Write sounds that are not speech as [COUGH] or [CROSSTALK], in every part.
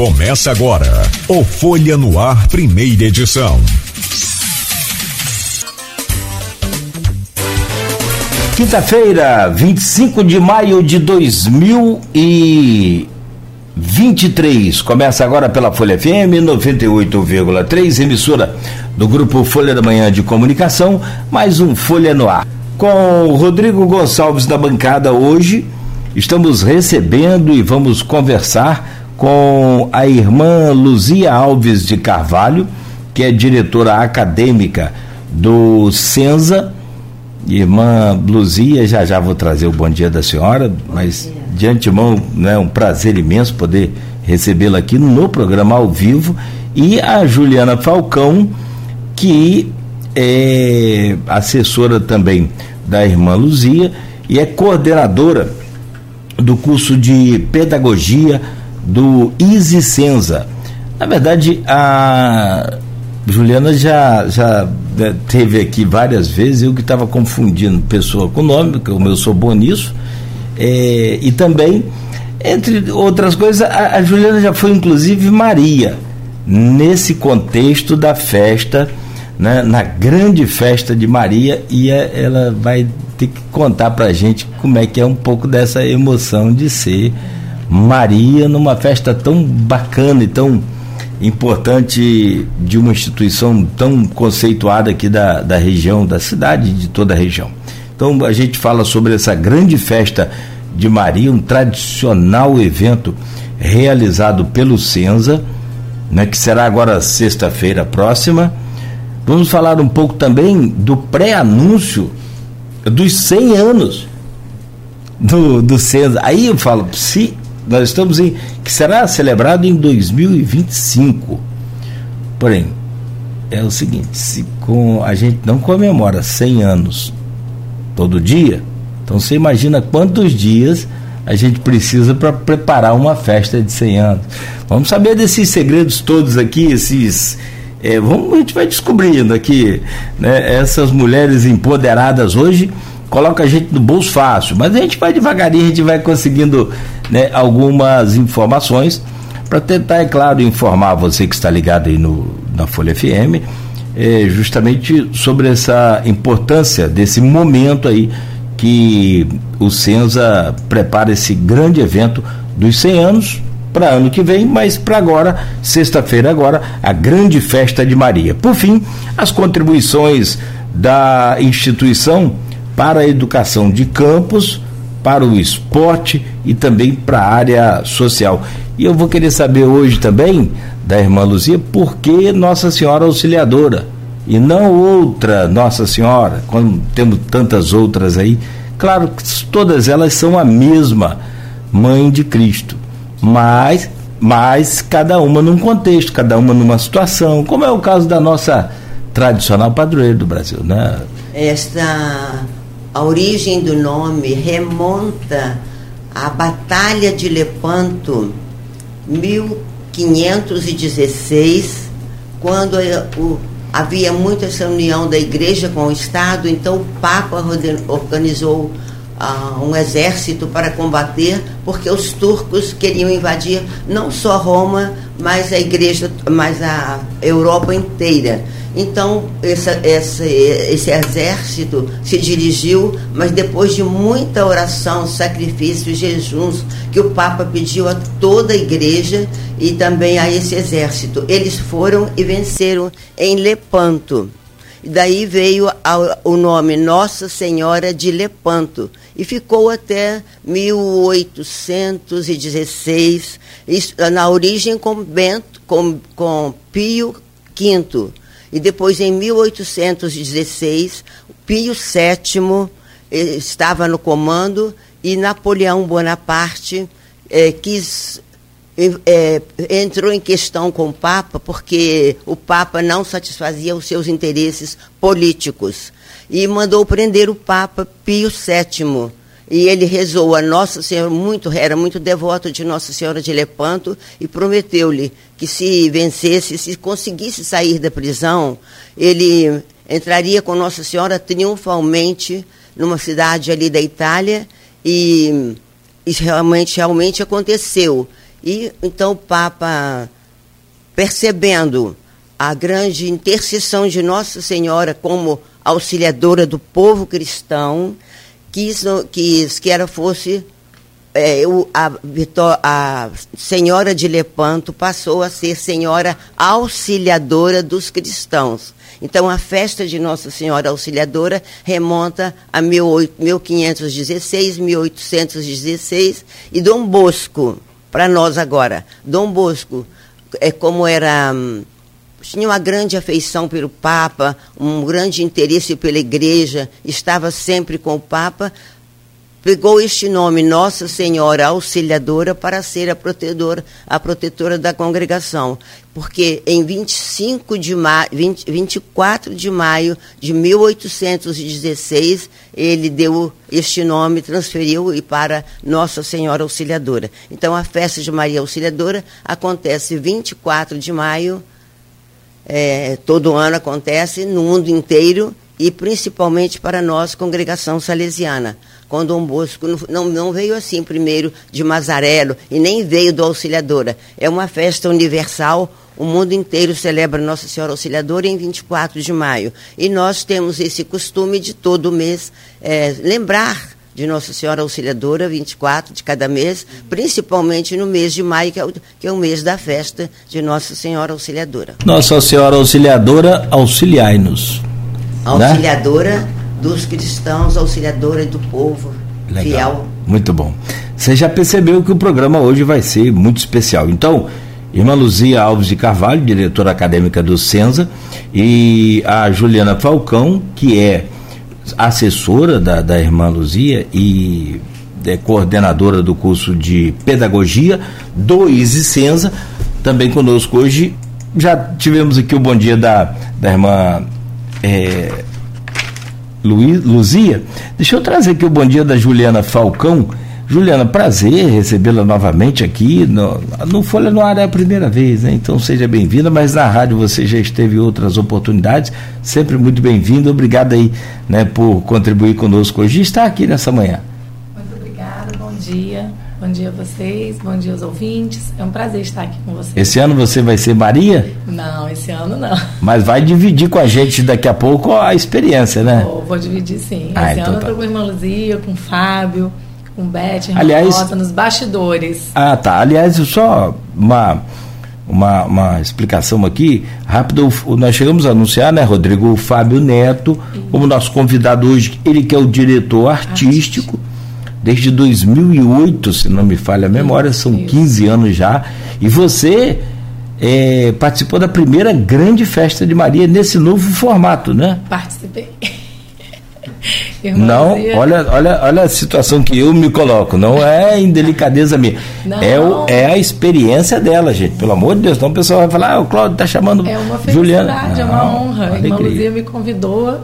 Começa agora o Folha no Ar, primeira edição. Quinta-feira, 25 de maio de 2023. Começa agora pela Folha FM 98,3, emissora do grupo Folha da Manhã de Comunicação, mais um Folha no Ar. Com Rodrigo Gonçalves da bancada hoje, estamos recebendo e vamos conversar com a irmã Luzia Alves de Carvalho, que é diretora acadêmica do Senza. Irmã Luzia, já já vou trazer o bom dia da senhora, mas de antemão é né, um prazer imenso poder recebê-la aqui no programa ao vivo. E a Juliana Falcão, que é assessora também da irmã Luzia e é coordenadora do curso de Pedagogia do Easy Senza. Na verdade, a Juliana já, já né, teve aqui várias vezes, eu que estava confundindo pessoa com nome, como eu sou bom nisso, é, e também, entre outras coisas, a, a, Juliana já foi inclusive Maria, nesse contexto da festa, né, na grande festa de Maria, e ela vai ter que contar para a gente como é que é um pouco dessa emoção de ser Maria numa festa tão bacana e tão importante de uma instituição tão conceituada aqui da, da região, da cidade de toda a região. Então a gente fala sobre essa grande festa de Maria, um tradicional evento realizado pelo Senza, né, que será agora sexta-feira próxima. Vamos falar um pouco também do pré-anúncio dos 100 anos do, do Senza. Aí eu falo, se nós estamos em. que será celebrado em 2025. Porém, é o seguinte: se com, a gente não comemora 100 anos todo dia, então você imagina quantos dias a gente precisa para preparar uma festa de 100 anos. Vamos saber desses segredos todos aqui, esses. É, vamos, a gente vai descobrindo aqui, né, essas mulheres empoderadas hoje coloca a gente no bolso fácil, mas a gente vai devagarinho, a gente vai conseguindo né, algumas informações para tentar, é claro, informar você que está ligado aí no, na Folha FM, é, justamente sobre essa importância desse momento aí que o Senza prepara esse grande evento dos 100 anos para ano que vem, mas para agora, sexta-feira agora, a grande festa de Maria. Por fim, as contribuições da instituição para a educação de campos, para o esporte e também para a área social. E eu vou querer saber hoje também da irmã Luzia por que Nossa Senhora Auxiliadora e não outra Nossa Senhora, quando temos tantas outras aí. Claro que todas elas são a mesma mãe de Cristo, mas mas cada uma num contexto, cada uma numa situação, como é o caso da nossa tradicional padroeira do Brasil, né? Esta a origem do nome remonta à Batalha de Lepanto, 1516, quando o, havia muita essa união da igreja com o Estado, então o Papa organizou uh, um exército para combater, porque os turcos queriam invadir não só Roma, mas a igreja, mas a Europa inteira. Então, essa, essa, esse exército se dirigiu, mas depois de muita oração, sacrifício, jejuns, que o Papa pediu a toda a igreja e também a esse exército. Eles foram e venceram em Lepanto. E daí veio o nome Nossa Senhora de Lepanto e ficou até 1816, na origem com, Bento, com, com Pio V e depois, em 1816, Pio VII eh, estava no comando e Napoleão Bonaparte eh, quis eh, entrou em questão com o Papa porque o Papa não satisfazia os seus interesses políticos. E mandou prender o Papa Pio VII e ele rezou a Nossa Senhora, muito, era muito devoto de Nossa Senhora de Lepanto, e prometeu-lhe que se vencesse, se conseguisse sair da prisão, ele entraria com Nossa Senhora triunfalmente numa cidade ali da Itália, e isso realmente, realmente aconteceu. E então o Papa, percebendo a grande intercessão de Nossa Senhora como auxiliadora do povo cristão, quis, quis que ela fosse é, a, a, senhora de Lepanto passou a ser senhora auxiliadora dos cristãos. Então, a festa de Nossa Senhora Auxiliadora remonta a 1516, 1816, e Dom Bosco, para nós agora, Dom Bosco, é como era hum, tinha uma grande afeição pelo Papa, um grande interesse pela Igreja, estava sempre com o Papa, pegou este nome, Nossa Senhora Auxiliadora, para ser a protetora, a protetora da congregação. Porque em 25 de maio, 20, 24 de maio de 1816, ele deu este nome, transferiu e para Nossa Senhora Auxiliadora. Então a festa de Maria Auxiliadora acontece 24 de maio, é, todo ano acontece no mundo inteiro e principalmente para nós, congregação salesiana com Dom Bosco. Não, não veio assim primeiro de Mazarelo e nem veio do Auxiliadora. É uma festa universal. O mundo inteiro celebra Nossa Senhora Auxiliadora em 24 de maio. E nós temos esse costume de todo mês é, lembrar de Nossa Senhora Auxiliadora, 24 de cada mês, principalmente no mês de maio, que é o, que é o mês da festa de Nossa Senhora Auxiliadora. Nossa Senhora Auxiliadora, auxiliai-nos. Né? Auxiliadora. Né? dos cristãos, auxiliadora do povo Legal. fiel. Muito bom. Você já percebeu que o programa hoje vai ser muito especial. Então, irmã Luzia Alves de Carvalho, diretora acadêmica do Senza, e a Juliana Falcão, que é assessora da, da irmã Luzia e é coordenadora do curso de pedagogia do Senza, também conosco hoje. Já tivemos aqui o bom dia da, da irmã é, Luiz, Luzia. Deixa eu trazer aqui o bom dia da Juliana Falcão. Juliana, prazer recebê-la novamente aqui. No, no Folha no Ar é a primeira vez, né? Então seja bem-vinda, mas na rádio você já esteve outras oportunidades. Sempre muito bem-vinda. Obrigado aí né, por contribuir conosco hoje e estar aqui nessa manhã. Muito obrigada, bom dia. Bom dia a vocês, bom dia aos ouvintes. É um prazer estar aqui com vocês. Esse ano você vai ser Maria? Não, esse ano não. Mas vai dividir com a gente daqui a pouco a experiência, né? Vou, vou dividir sim. Ah, esse então ano tá. eu tô com a irmã Luzia, com o Fábio, com o Aliás, Rota, nos bastidores. Ah, tá. Aliás, só uma uma, uma explicação aqui, rápido, nós chegamos a anunciar, né, Rodrigo, o Fábio Neto, como nosso convidado hoje, ele que é o diretor artístico, artístico desde 2008, se não me falha a memória, são 15 anos já. E você é, participou da primeira grande festa de Maria nesse novo formato, né? Participei. Não, olha, olha, olha a situação que eu me coloco, não é indelicadeza minha. É, o, é a experiência dela, gente. Pelo amor de Deus, então o pessoal vai falar, ah, o Cláudio está chamando É uma felicidade, Juliana. é uma honra. A irmã Luzia me convidou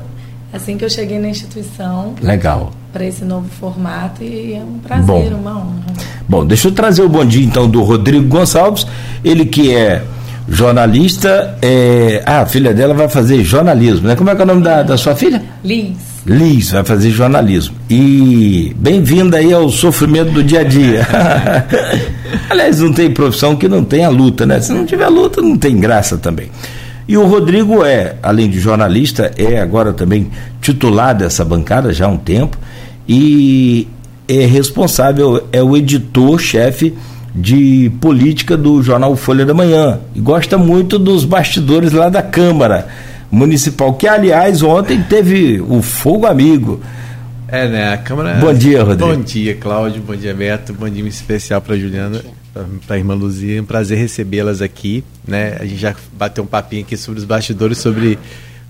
assim que eu cheguei na instituição. Legal. Para esse novo formato e é um prazer, bom. uma honra. Bom, deixa eu trazer o bom dia então do Rodrigo Gonçalves, ele que é jornalista, é... ah, a filha dela vai fazer jornalismo, né? Como é que é o nome da, da sua filha? Liz. Liz vai fazer jornalismo. E bem-vinda aí ao sofrimento do dia a dia. [LAUGHS] Aliás, não tem profissão que não tenha luta, né? Se não tiver luta, não tem graça também. E o Rodrigo é, além de jornalista, é agora também titular dessa bancada já há um tempo e é responsável, é o editor-chefe de política do jornal Folha da Manhã e gosta muito dos bastidores lá da Câmara Municipal, que aliás ontem teve o fogo amigo. É, né? A Câmara. Bom dia, Rodrigo. Bom dia, Cláudio. Bom dia, Beto. Bom dia especial para Juliana para a irmã Luzia. É um prazer recebê-las aqui. Né? A gente já bateu um papinho aqui sobre os bastidores, sobre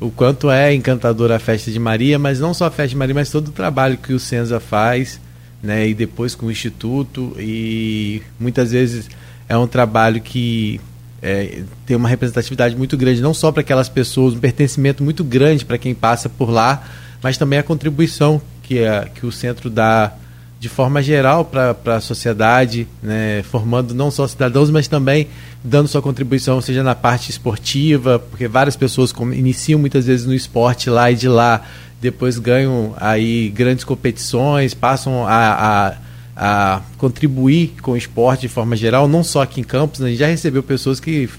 o quanto é encantadora a festa de Maria, mas não só a festa de Maria, mas todo o trabalho que o Senza faz, né? e depois com o Instituto. E muitas vezes é um trabalho que é, tem uma representatividade muito grande, não só para aquelas pessoas, um pertencimento muito grande para quem passa por lá, mas também a contribuição que, é, que o centro dá de forma geral para a sociedade, né, formando não só cidadãos, mas também dando sua contribuição, seja na parte esportiva, porque várias pessoas iniciam muitas vezes no esporte lá e de lá depois ganham aí grandes competições, passam a, a a contribuir com o esporte de forma geral, não só aqui em Campos, né? a gente já recebeu pessoas que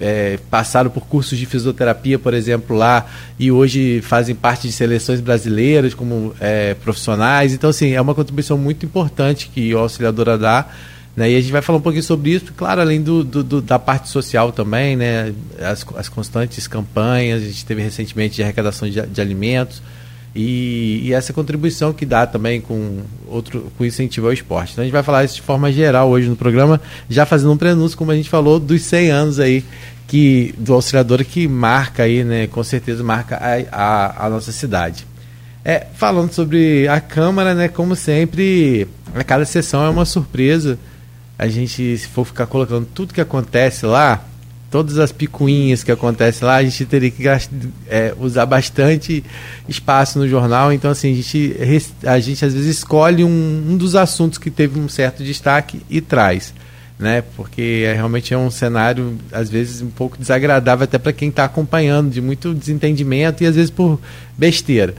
é, passaram por cursos de fisioterapia, por exemplo, lá, e hoje fazem parte de seleções brasileiras como é, profissionais. Então, assim, é uma contribuição muito importante que o Auxiliadora dá. Né? E a gente vai falar um pouquinho sobre isso, claro, além do, do, do, da parte social também, né? as, as constantes campanhas, a gente teve recentemente de arrecadação de, de alimentos. E, e, essa contribuição que dá também com outro com incentivo ao esporte. Então a gente vai falar isso de forma geral hoje no programa, já fazendo um prenúncio, como a gente falou, dos 100 anos aí que do auxiliador que marca aí, né, com certeza marca a, a, a, nossa cidade. É, falando sobre a Câmara, né, como sempre, a cada sessão é uma surpresa. A gente, se for ficar colocando tudo que acontece lá, todas as picuinhas que acontecem lá, a gente teria que é, usar bastante espaço no jornal. Então, assim, a gente, a gente às vezes escolhe um, um dos assuntos que teve um certo destaque e traz né? Porque é, realmente é um cenário, às vezes, um pouco desagradável até para quem está acompanhando, de muito desentendimento e às vezes por besteira.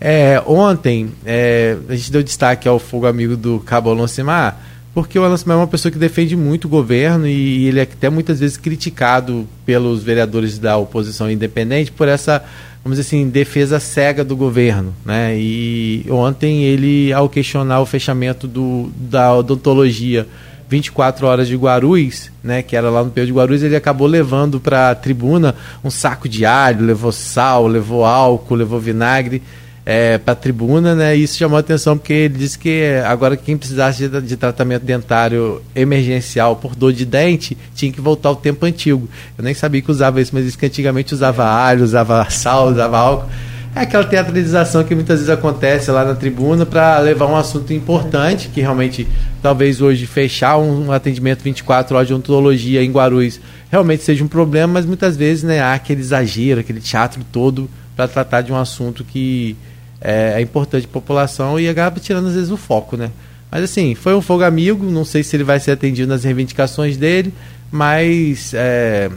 É, ontem, é, a gente deu destaque ao fogo amigo do Cabo Alonsimar, porque o Alonsimar é uma pessoa que defende muito o governo e ele é até muitas vezes criticado pelos vereadores da oposição independente por essa, vamos dizer assim, defesa cega do governo. Né? E ontem ele, ao questionar o fechamento do, da odontologia 24 horas de Guarulhos, né, que era lá no Peu de Guarulhos, ele acabou levando para a tribuna um saco de alho, levou sal, levou álcool, levou vinagre é, para a tribuna, né? E isso chamou a atenção porque ele disse que agora quem precisasse de, de, tratamento dentário emergencial por dor de dente tinha que voltar ao tempo antigo. Eu nem sabia que usava isso, mas disse que antigamente usava alho, usava sal, usava álcool. É aquela teatralização que muitas vezes acontece lá na tribuna para levar um assunto importante, que realmente talvez hoje fechar um atendimento 24 horas de odontologia em Guarulhos realmente seja um problema, mas muitas vezes né, há aquele exagero, aquele teatro todo para tratar de um assunto que é, é importante para a população e acaba tirando às vezes o foco, né? Mas assim, foi um fogo amigo, não sei se ele vai ser atendido nas reivindicações dele, mas é,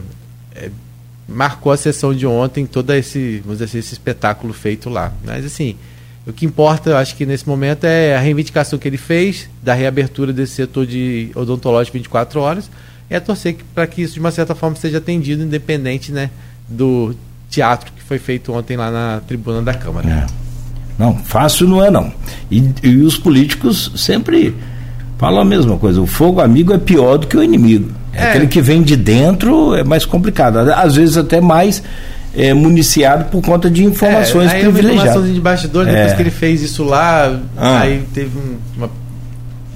é, marcou a sessão de ontem, todo esse, vamos dizer assim, esse espetáculo feito lá. Mas assim, o que importa, eu acho que nesse momento é a reivindicação que ele fez da reabertura desse setor de odontológico 24 horas é torcer para que isso de uma certa forma seja atendido independente, né, do teatro que foi feito ontem lá na tribuna da Câmara. É. Não, fácil não é não. E, e os políticos sempre falam a mesma coisa. O fogo amigo é pior do que o inimigo. É, é. Aquele que vem de dentro é mais complicado. Às vezes até mais é, municiado por conta de informações é, aí privilegiadas. Uma de bastidor, depois é. que ele fez isso lá, ah. aí teve uma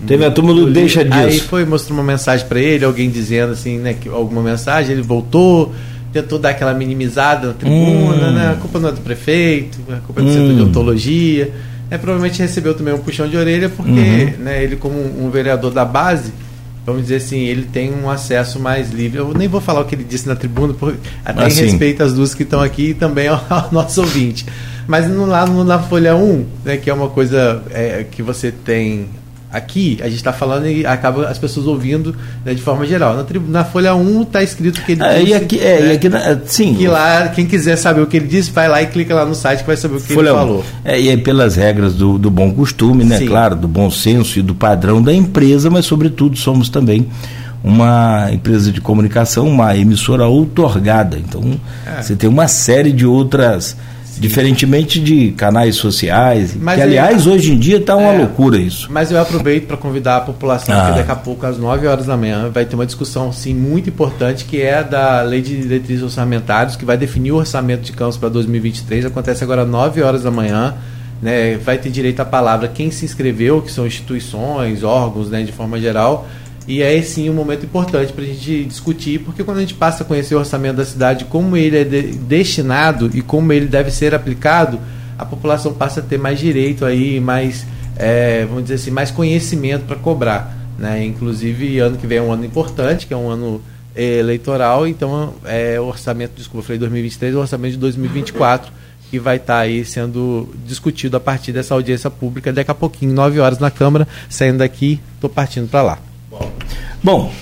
Teve a turma do deixa disso. Aí foi, mostrou uma mensagem para ele, alguém dizendo assim, né, que alguma mensagem, ele voltou, tentou dar aquela minimizada na tribuna, hum. né? A culpa não é do prefeito, a culpa é do hum. setor de ontologia. É, provavelmente recebeu também um puxão de orelha, porque uhum. né, ele, como um vereador da base, vamos dizer assim, ele tem um acesso mais livre. Eu nem vou falar o que ele disse na tribuna, porque até em respeito às duas que estão aqui e também [LAUGHS] ao, ao, nosso ouvinte. Mas no, lá no, na Folha 1, né, que é uma coisa é, que você tem Aqui a gente está falando e acaba as pessoas ouvindo né, de forma geral. Na, na Folha 1 está escrito que ele é, disse. E aqui, é, né, e aqui sim. Que lá, quem quiser saber o que ele disse, vai lá e clica lá no site que vai saber o que Folha ele falou. É, e aí pelas regras do, do bom costume, né? Sim. Claro, do bom senso e do padrão da empresa, mas sobretudo somos também uma empresa de comunicação, uma emissora outorgada. Então, é. você tem uma série de outras Diferentemente de canais sociais, mas que aliás hoje em dia está uma é, loucura isso. Mas eu aproveito para convidar a população ah. que daqui a pouco às 9 horas da manhã vai ter uma discussão sim muito importante que é da Lei de Diretrizes Orçamentários que vai definir o orçamento de campos para 2023. Acontece agora às 9 horas da manhã. Né, vai ter direito à palavra quem se inscreveu, que são instituições, órgãos, né, de forma geral, e é sim um momento importante para a gente discutir, porque quando a gente passa a conhecer o orçamento da cidade, como ele é de, destinado e como ele deve ser aplicado, a população passa a ter mais direito aí, mais, é, vamos dizer assim, mais conhecimento para cobrar. Né? Inclusive, ano que vem é um ano importante, que é um ano eleitoral, então é o orçamento, desculpa, eu falei 2023, é o orçamento de 2024 que vai estar tá aí sendo discutido a partir dessa audiência pública daqui a pouquinho, 9 horas na Câmara, saindo daqui, estou partindo para lá. Bom,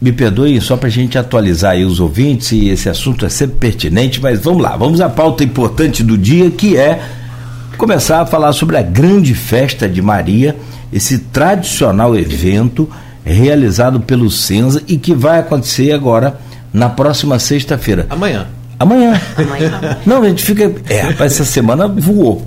me perdoe só para a gente atualizar aí os ouvintes, e esse assunto é sempre pertinente, mas vamos lá, vamos à pauta importante do dia, que é começar a falar sobre a grande festa de Maria, esse tradicional evento realizado pelo Senza e que vai acontecer agora na próxima sexta-feira. Amanhã. Amanhã. Amanhã. [LAUGHS] Não, a gente fica. É, rapaz, essa semana voou.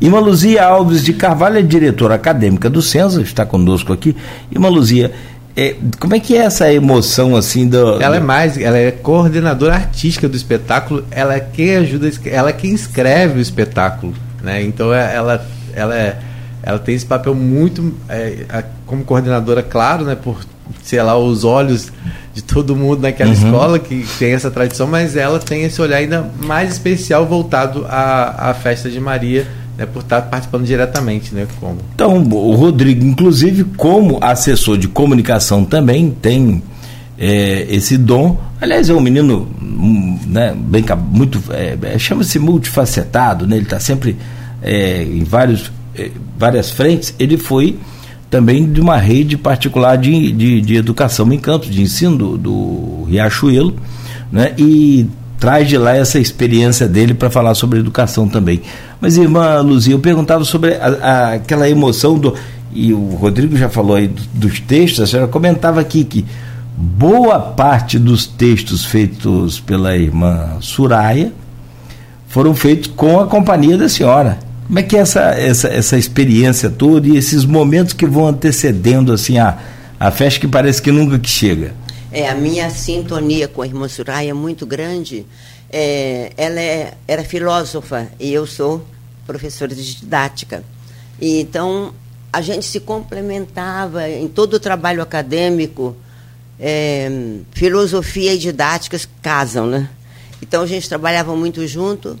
Irmã Luzia Alves de Carvalho é diretora acadêmica do Senza, está conosco aqui. Irmã Luzia, é, como é que é essa emoção assim do. Ela é mais, ela é coordenadora artística do espetáculo, ela é quem ajuda, ela é quem escreve o espetáculo. Né? Então é, ela, ela, é, ela tem esse papel muito é, como coordenadora, claro, né, por sei lá, os olhos de todo mundo naquela uhum. escola que tem essa tradição, mas ela tem esse olhar ainda mais especial voltado à, à festa de Maria né, por estar participando diretamente, né? Como. Então, o Rodrigo, inclusive, como assessor de comunicação também tem é, esse dom. Aliás, é um menino hum, né, bem muito é, é, chama-se multifacetado, né? Ele está sempre é, em vários, é, várias frentes. Ele foi também de uma rede particular de, de, de educação em campos, de ensino do, do Riachuelo, né? E traz de lá essa experiência dele para falar sobre educação também. Mas, irmã Luzia, eu perguntava sobre a, a, aquela emoção do. E o Rodrigo já falou aí dos textos, a senhora comentava aqui que boa parte dos textos feitos pela irmã Suraya foram feitos com a companhia da senhora. Como é que é essa, essa, essa experiência toda e esses momentos que vão antecedendo assim a, a festa que parece que nunca que chega? É, a minha sintonia com a irmã Suraya é muito grande. É, ela é, era filósofa e eu sou professora de didática. E, então, a gente se complementava em todo o trabalho acadêmico. É, filosofia e didática casam, né? Então, a gente trabalhava muito junto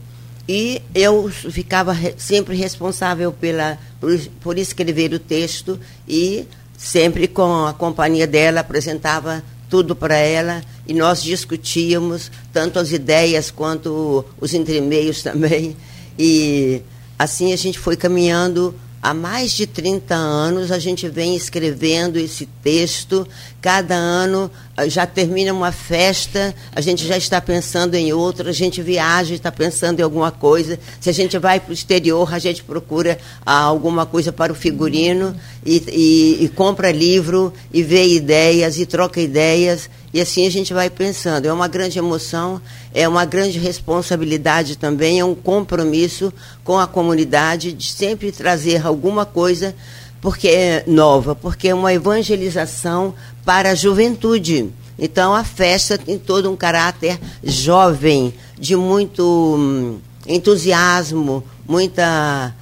e eu ficava sempre responsável pela, por, por escrever o texto e sempre com a companhia dela apresentava tudo para ela e nós discutíamos tanto as ideias quanto os entremeios também. E assim a gente foi caminhando há mais de 30 anos a gente vem escrevendo esse texto. Cada ano ah, já termina uma festa, a gente já está pensando em outra, a gente viaja está pensando em alguma coisa. Se a gente vai para o exterior, a gente procura ah, alguma coisa para o figurino e, e, e compra livro e vê ideias e troca ideias. E assim a gente vai pensando. É uma grande emoção, é uma grande responsabilidade também, é um compromisso com a comunidade de sempre trazer alguma coisa porque é nova, porque é uma evangelização para a juventude. Então a festa tem todo um caráter jovem, de muito hum, entusiasmo, muita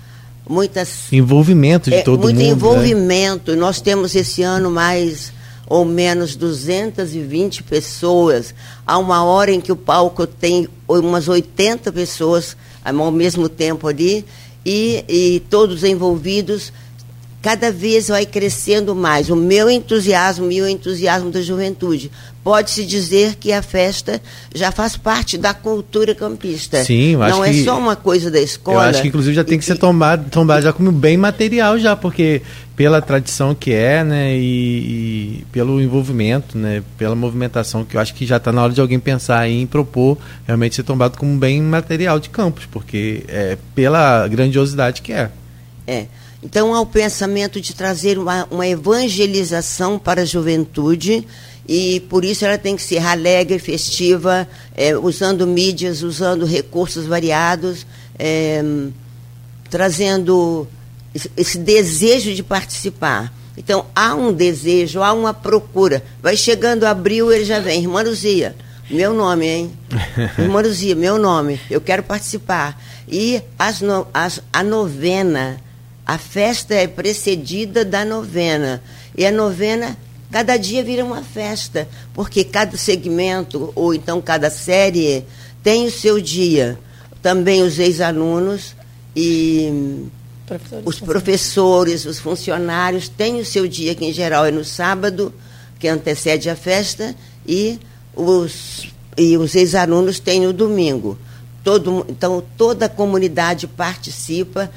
muitas envolvimento de é, todo muito mundo. Muito né? envolvimento. Né? Nós temos esse ano mais ou menos 220 pessoas. Há uma hora em que o palco tem umas 80 pessoas ao mesmo tempo ali, e, e todos envolvidos cada vez vai crescendo mais o meu entusiasmo e o entusiasmo da juventude. Pode-se dizer que a festa já faz parte da cultura campista. Sim, eu acho Não é que, é só uma coisa da escola. Eu acho que inclusive já tem que ser tomado, tomado já como bem material já, porque pela tradição que é, né, e, e pelo envolvimento, né, pela movimentação que eu acho que já está na hora de alguém pensar em propor realmente ser tomado como bem material de campos, porque é pela grandiosidade que é. É. Então, há o pensamento de trazer uma, uma evangelização para a juventude e por isso ela tem que ser alegre, festiva, é, usando mídias, usando recursos variados, é, trazendo esse desejo de participar. Então, há um desejo, há uma procura. Vai chegando abril, ele já vem. Irmã Luzia, meu nome, hein? [LAUGHS] Irmã Luzia, meu nome, eu quero participar. E as no, as, a novena a festa é precedida da novena. E a novena, cada dia vira uma festa, porque cada segmento, ou então cada série, tem o seu dia. Também os ex-alunos e professores, os professores, os funcionários têm o seu dia, que em geral é no sábado, que antecede a festa, e os, e os ex-alunos têm no domingo. Todo, então, toda a comunidade participa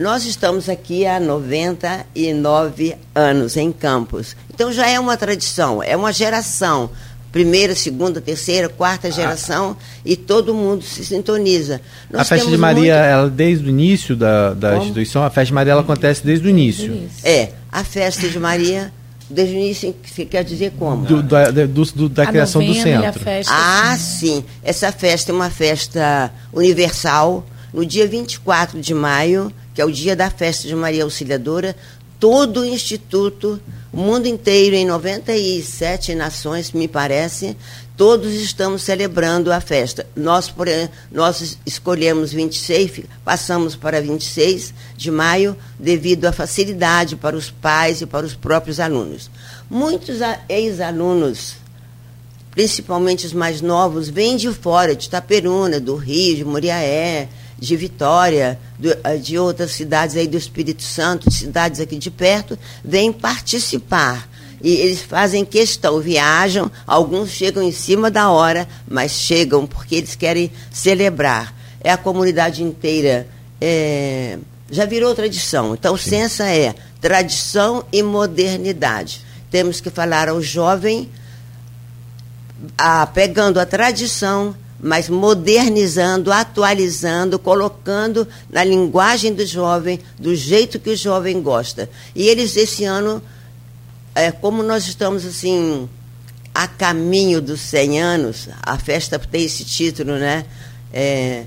nós estamos aqui há 99 anos em Campos. Então já é uma tradição, é uma geração. primeira, segunda, terceira, quarta geração e todo mundo se sintoniza. Nós a festa de Maria, muito... ela desde o início da, da instituição, a festa de Maria ela acontece desde o início. É, a festa de Maria desde o início, você quer dizer como? Do, da, do, do, da criação do centro. Festa, ah, sim. Essa festa é uma festa universal. No dia 24 de maio, que é o dia da festa de Maria Auxiliadora, todo o Instituto, o mundo inteiro, em 97 nações, me parece, todos estamos celebrando a festa. Nós, por, nós escolhemos 26, passamos para 26 de maio, devido à facilidade para os pais e para os próprios alunos. Muitos ex-alunos, principalmente os mais novos, vêm de fora, de Itaperuna, do Rio, de Moriaé, de Vitória, de outras cidades aí do Espírito Santo, cidades aqui de perto, vêm participar e eles fazem questão, viajam, alguns chegam em cima da hora, mas chegam porque eles querem celebrar. É a comunidade inteira. É, já virou tradição. Então, Sim. Sensa é tradição e modernidade. Temos que falar ao jovem, a, pegando a tradição, mas modernizando, atualizando, colocando na linguagem do jovem, do jeito que o jovem gosta. E eles, esse ano, é, como nós estamos assim a caminho dos 100 anos, a festa tem esse título, né? É,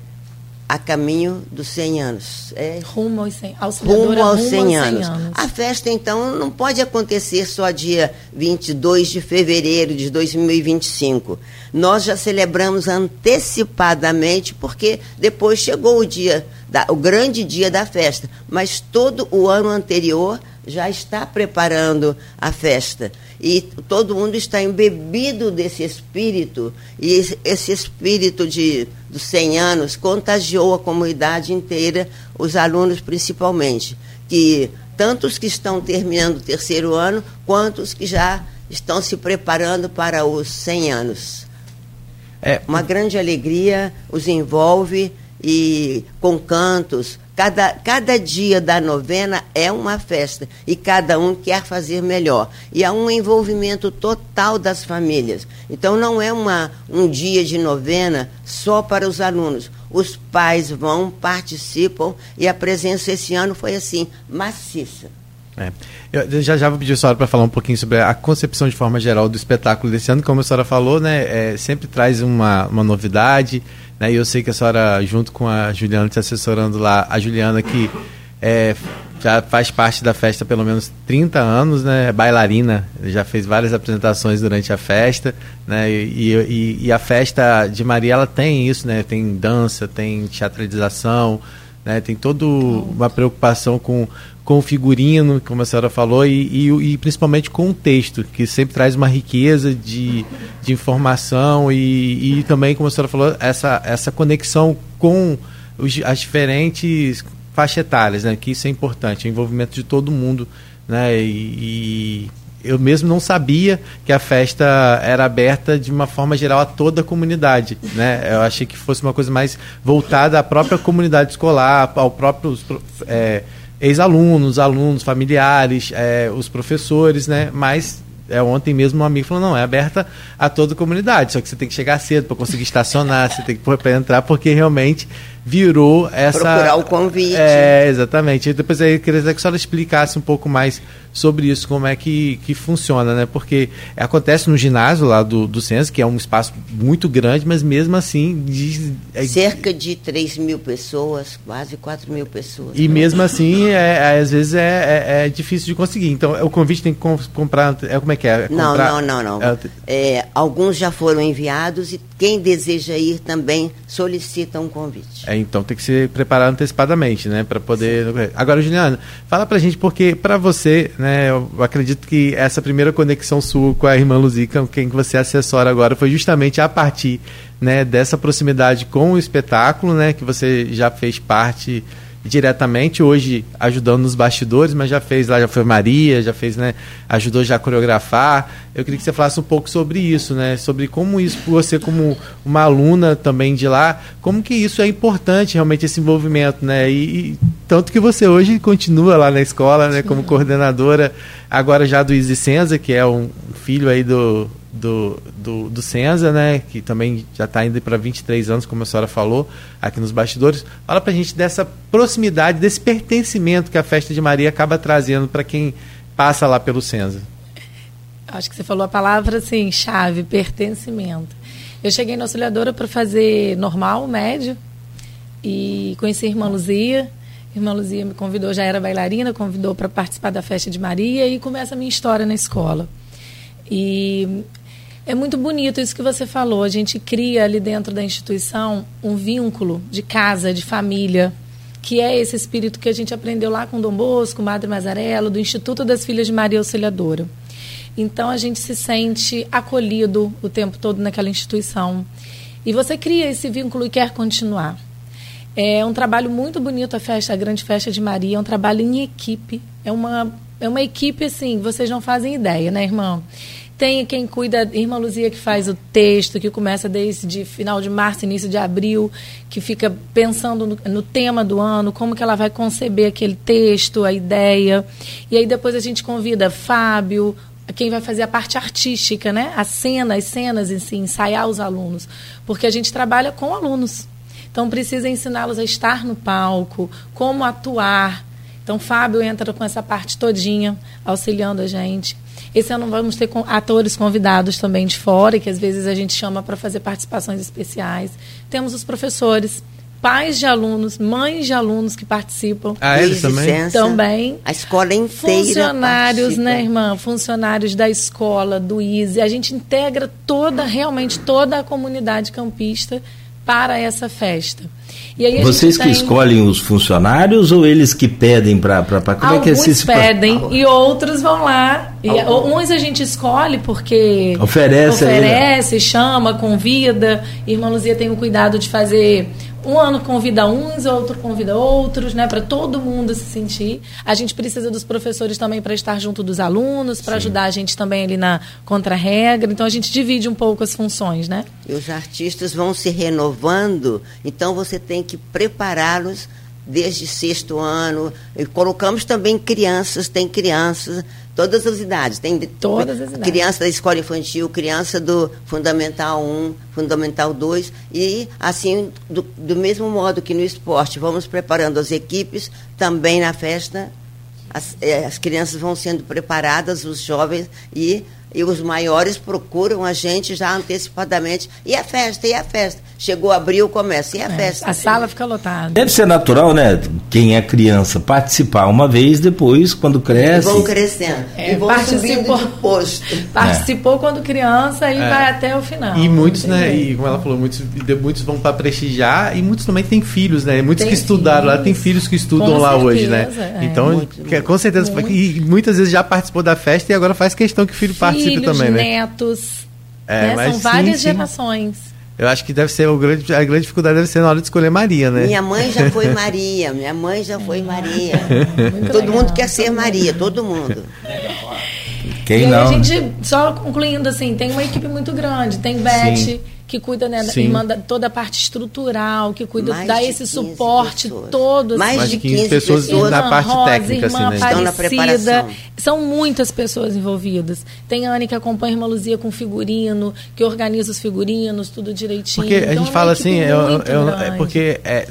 a caminho dos 100 anos. É, rumo aos 100, rumo aos 100, rumo 100 anos. anos. A festa, então, não pode acontecer só dia 22 de fevereiro de 2025. Nós já celebramos antecipadamente, porque depois chegou o dia, da, o grande dia da festa. Mas todo o ano anterior já está preparando a festa. E todo mundo está embebido desse espírito, e esse espírito de, dos 100 anos contagiou a comunidade inteira, os alunos principalmente, que tanto os que estão terminando o terceiro ano, quanto os que já estão se preparando para os 100 anos. É. Uma grande alegria os envolve e com cantos, Cada, cada dia da novena é uma festa e cada um quer fazer melhor. E há um envolvimento total das famílias. Então não é uma, um dia de novena só para os alunos. Os pais vão, participam e a presença esse ano foi assim, maciça. É. Eu já já vou pedir a senhora para falar um pouquinho sobre a concepção de forma geral do espetáculo desse ano. Como a senhora falou, né, é, sempre traz uma, uma novidade. Né? E eu sei que a senhora, junto com a Juliana, está assessorando lá, a Juliana que é, já faz parte da festa pelo menos 30 anos, né? É bailarina, já fez várias apresentações durante a festa, né? E, e, e, a festa de Maria ela tem isso, né? Tem dança, tem teatralização, né? Tem toda uma preocupação com, com o figurino, como a senhora falou, e, e, e, principalmente com o texto, que sempre traz uma riqueza de, de informação e, e também, como a senhora falou, essa, essa conexão com os, as diferentes faixas etárias, né? que isso é importante, o envolvimento de todo mundo. Né? E, eu mesmo não sabia que a festa era aberta de uma forma geral a toda a comunidade. Né? Eu achei que fosse uma coisa mais voltada à própria comunidade escolar, ao próprio. É, ex-alunos, alunos, familiares, é, os professores, né? Mas é, ontem mesmo um amigo falou, não, é aberta a toda a comunidade, só que você tem que chegar cedo para conseguir estacionar, você tem que entrar, porque realmente virou essa... Procurar o convite. É, exatamente. E depois aí eu queria que a senhora explicasse um pouco mais sobre isso, como é que, que funciona, né? Porque acontece no ginásio lá do, do Censo, que é um espaço muito grande, mas mesmo assim... De, é, Cerca de 3 mil pessoas, quase 4 mil pessoas. E mesmo assim, é, é, às vezes é, é, é, difícil de conseguir. Então, o convite tem que comprar... É, como é que é? Não, não, não, não. É, é, alguns já foram enviados e quem deseja ir também solicita um convite. É, então tem que se preparar antecipadamente, né? Para poder... Sim. Agora, Juliana, fala pra gente, porque para você né? Eu acredito que essa primeira conexão sua com a irmã Luzica, quem você assessora agora, foi justamente a partir né, dessa proximidade com o espetáculo, né? Que você já fez parte diretamente hoje ajudando nos bastidores, mas já fez lá, já foi Maria, já fez, né, ajudou já a coreografar. Eu queria que você falasse um pouco sobre isso, né, sobre como isso, você como uma aluna também de lá, como que isso é importante realmente esse envolvimento, né, e, e tanto que você hoje continua lá na escola, né, como coordenadora agora já do Easy Senza, que é um filho aí do do, do, do Senza, né, que também já está indo para 23 anos, como a senhora falou, aqui nos bastidores. Fala para a gente dessa proximidade, desse pertencimento que a festa de Maria acaba trazendo para quem passa lá pelo Senza. Acho que você falou a palavra assim, chave, pertencimento. Eu cheguei na auxiliadora para fazer normal, médio, e conheci a irmã Luzia. A irmã Luzia me convidou, já era bailarina, convidou para participar da festa de Maria e começa a minha história na escola. E é muito bonito isso que você falou. A gente cria ali dentro da instituição um vínculo de casa, de família, que é esse espírito que a gente aprendeu lá com Dom Bosco, Madre Mazarello, do Instituto das Filhas de Maria Auxiliadora. Então a gente se sente acolhido o tempo todo naquela instituição. E você cria esse vínculo e quer continuar. É um trabalho muito bonito a festa, a grande festa de Maria, é um trabalho em equipe. É uma, é uma equipe assim, vocês não fazem ideia, né, irmão? Tem quem cuida, irmã Luzia, que faz o texto, que começa desde final de março, início de abril, que fica pensando no, no, tema do ano, como que ela vai conceber aquele texto, a ideia. E aí depois a gente convida Fábio, quem vai fazer a parte artística, né? A cena, as cenas em si, ensaiar os alunos. Porque a gente trabalha com alunos. Então precisa ensiná-los a estar no palco, como atuar. Então Fábio entra com essa parte todinha, auxiliando a gente. Esse ano vamos ter atores convidados também de fora, que às vezes a gente chama para fazer participações especiais. Temos os professores, pais de alunos, mães de alunos que participam. Ah, eles também? Também. A escola inteira Funcionários, participa. né, irmã? Funcionários da escola, do ISE. A gente integra toda, realmente toda a comunidade campista para essa festa. Vocês que tem... escolhem os funcionários ou eles que pedem para como Alguns é que é esse pedem e outros vão lá. E uns a gente escolhe porque oferece oferece, aí, chama, convida. Irmã Luzia tem o cuidado de fazer um ano convida uns, outro convida outros, né, para todo mundo se sentir. A gente precisa dos professores também para estar junto dos alunos, para ajudar a gente também ali na contra-regra. Então a gente divide um pouco as funções, né? E os artistas vão se renovando, então você tem que prepará-los desde sexto ano. E colocamos também crianças, tem crianças Todas as idades. Tem Todas as idades. criança da escola infantil, criança do Fundamental 1, Fundamental 2. E, assim, do, do mesmo modo que no esporte vamos preparando as equipes, também na festa as, é, as crianças vão sendo preparadas, os jovens, e e os maiores procuram a gente já antecipadamente. E a festa, e a festa. Chegou abril, começa. E a é, festa? A sala fica lotada. Deve ser natural, né? Quem é criança participar uma vez, depois, quando cresce. E vão crescendo. É, e vão participou, de posto. [LAUGHS] Participou é. quando criança e é. vai até o final. E muitos, né? E como ela falou, muitos, muitos vão para prestigiar e muitos também têm filhos, né? Muitos tem que estudaram filhos. lá, tem filhos que estudam com lá certeza, hoje, né? É. Então, muito, com certeza. Muito. E muitas vezes já participou da festa e agora faz questão que o filho, filho participe filhos, também, né? netos. É, né? São várias sim, gerações. Eu acho que deve ser o grande, a grande dificuldade deve ser na hora de escolher Maria, né? Minha mãe já foi Maria, minha mãe já foi Maria. [LAUGHS] todo legal. mundo quer ser Maria, todo mundo. Quem e não? a gente, só concluindo assim, tem uma equipe muito grande, tem Beth, Sim que cuida né, e manda toda a parte estrutural, que cuida, Mais dá esse suporte pessoas. todo. Mais assim. de 15, 15 pessoas, pessoas na parte Rosa, técnica, irmã assim, né? Estão na preparação. São muitas pessoas envolvidas. Tem a Anne que acompanha a irmã Luzia com figurino, que organiza os figurinos, tudo direitinho. Porque então, a gente é fala assim, é, é, é, porque é,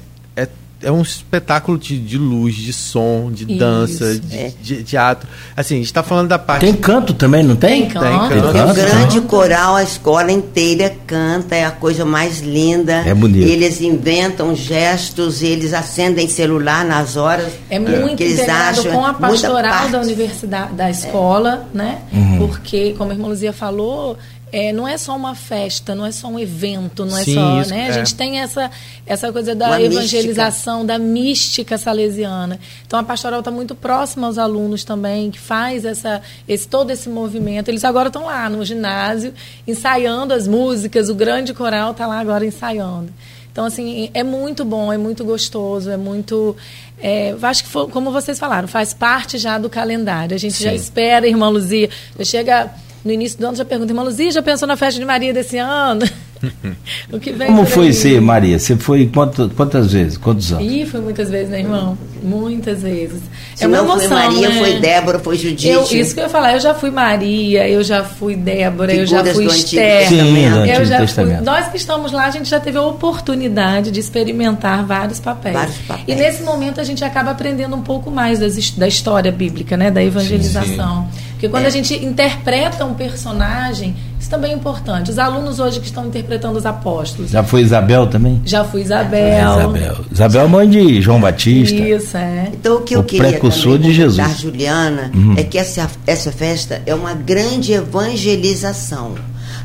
é um espetáculo de, de luz, de som, de Isso, dança, de, é. de, teatro. Assim, a gente está falando da parte. Tem canto também, não tem? Tem canto. Tem, canto. tem um grande coral, a escola inteira canta, é a coisa mais linda. É bonito. Eles inventam gestos, eles acendem celular nas horas. É muito que eles acham, com a pastoral da universidade, da escola, é. né? Uhum. Porque, como a irmã Luzia falou, é, não é só uma festa, não é só um evento, não é Sim, só, isso, né? É. A gente tem essa, essa coisa da uma evangelização, mística. da mística salesiana. Então a pastoral está muito próxima aos alunos também, que faz essa, esse, todo esse movimento. Eles agora estão lá no ginásio, ensaiando as músicas, o grande coral está lá agora ensaiando. Então, assim, é muito bom, é muito gostoso, é muito. É, acho que, foi, como vocês falaram, faz parte já do calendário. A gente Sim. já espera, irmã Luzia, já chega no início do ano já pergunta, irmã Luzia, já pensou na festa de Maria desse ano? [LAUGHS] o que vem Como foi aí. ser, Maria? Você foi quantas, quantas vezes? Quantos anos? Ih, foi muitas vezes, né, irmão? Muitas vezes. Se é uma não emoção, foi Maria, né? foi Débora, foi Judite. Eu, isso que eu ia falar, eu já fui Maria, eu já fui Débora, eu já Figuras fui Esther. Sim, do. Antigo já fui, nós que estamos lá, a gente já teve a oportunidade de experimentar vários papéis. Vários papéis. E nesse momento a gente acaba aprendendo um pouco mais das da história bíblica, né, da evangelização. Porque quando É. a gente interpreta um personagem, também é importante. Os alunos hoje que estão interpretando os apóstolos. Já foi Isabel também? Já fui Isabel. Isabel. Isabel é mãe de João Batista. Isso, é. Então, o que eu O queria precursor de Jesus. comentar, Juliana, é que essa, essa festa é uma grande evangelização.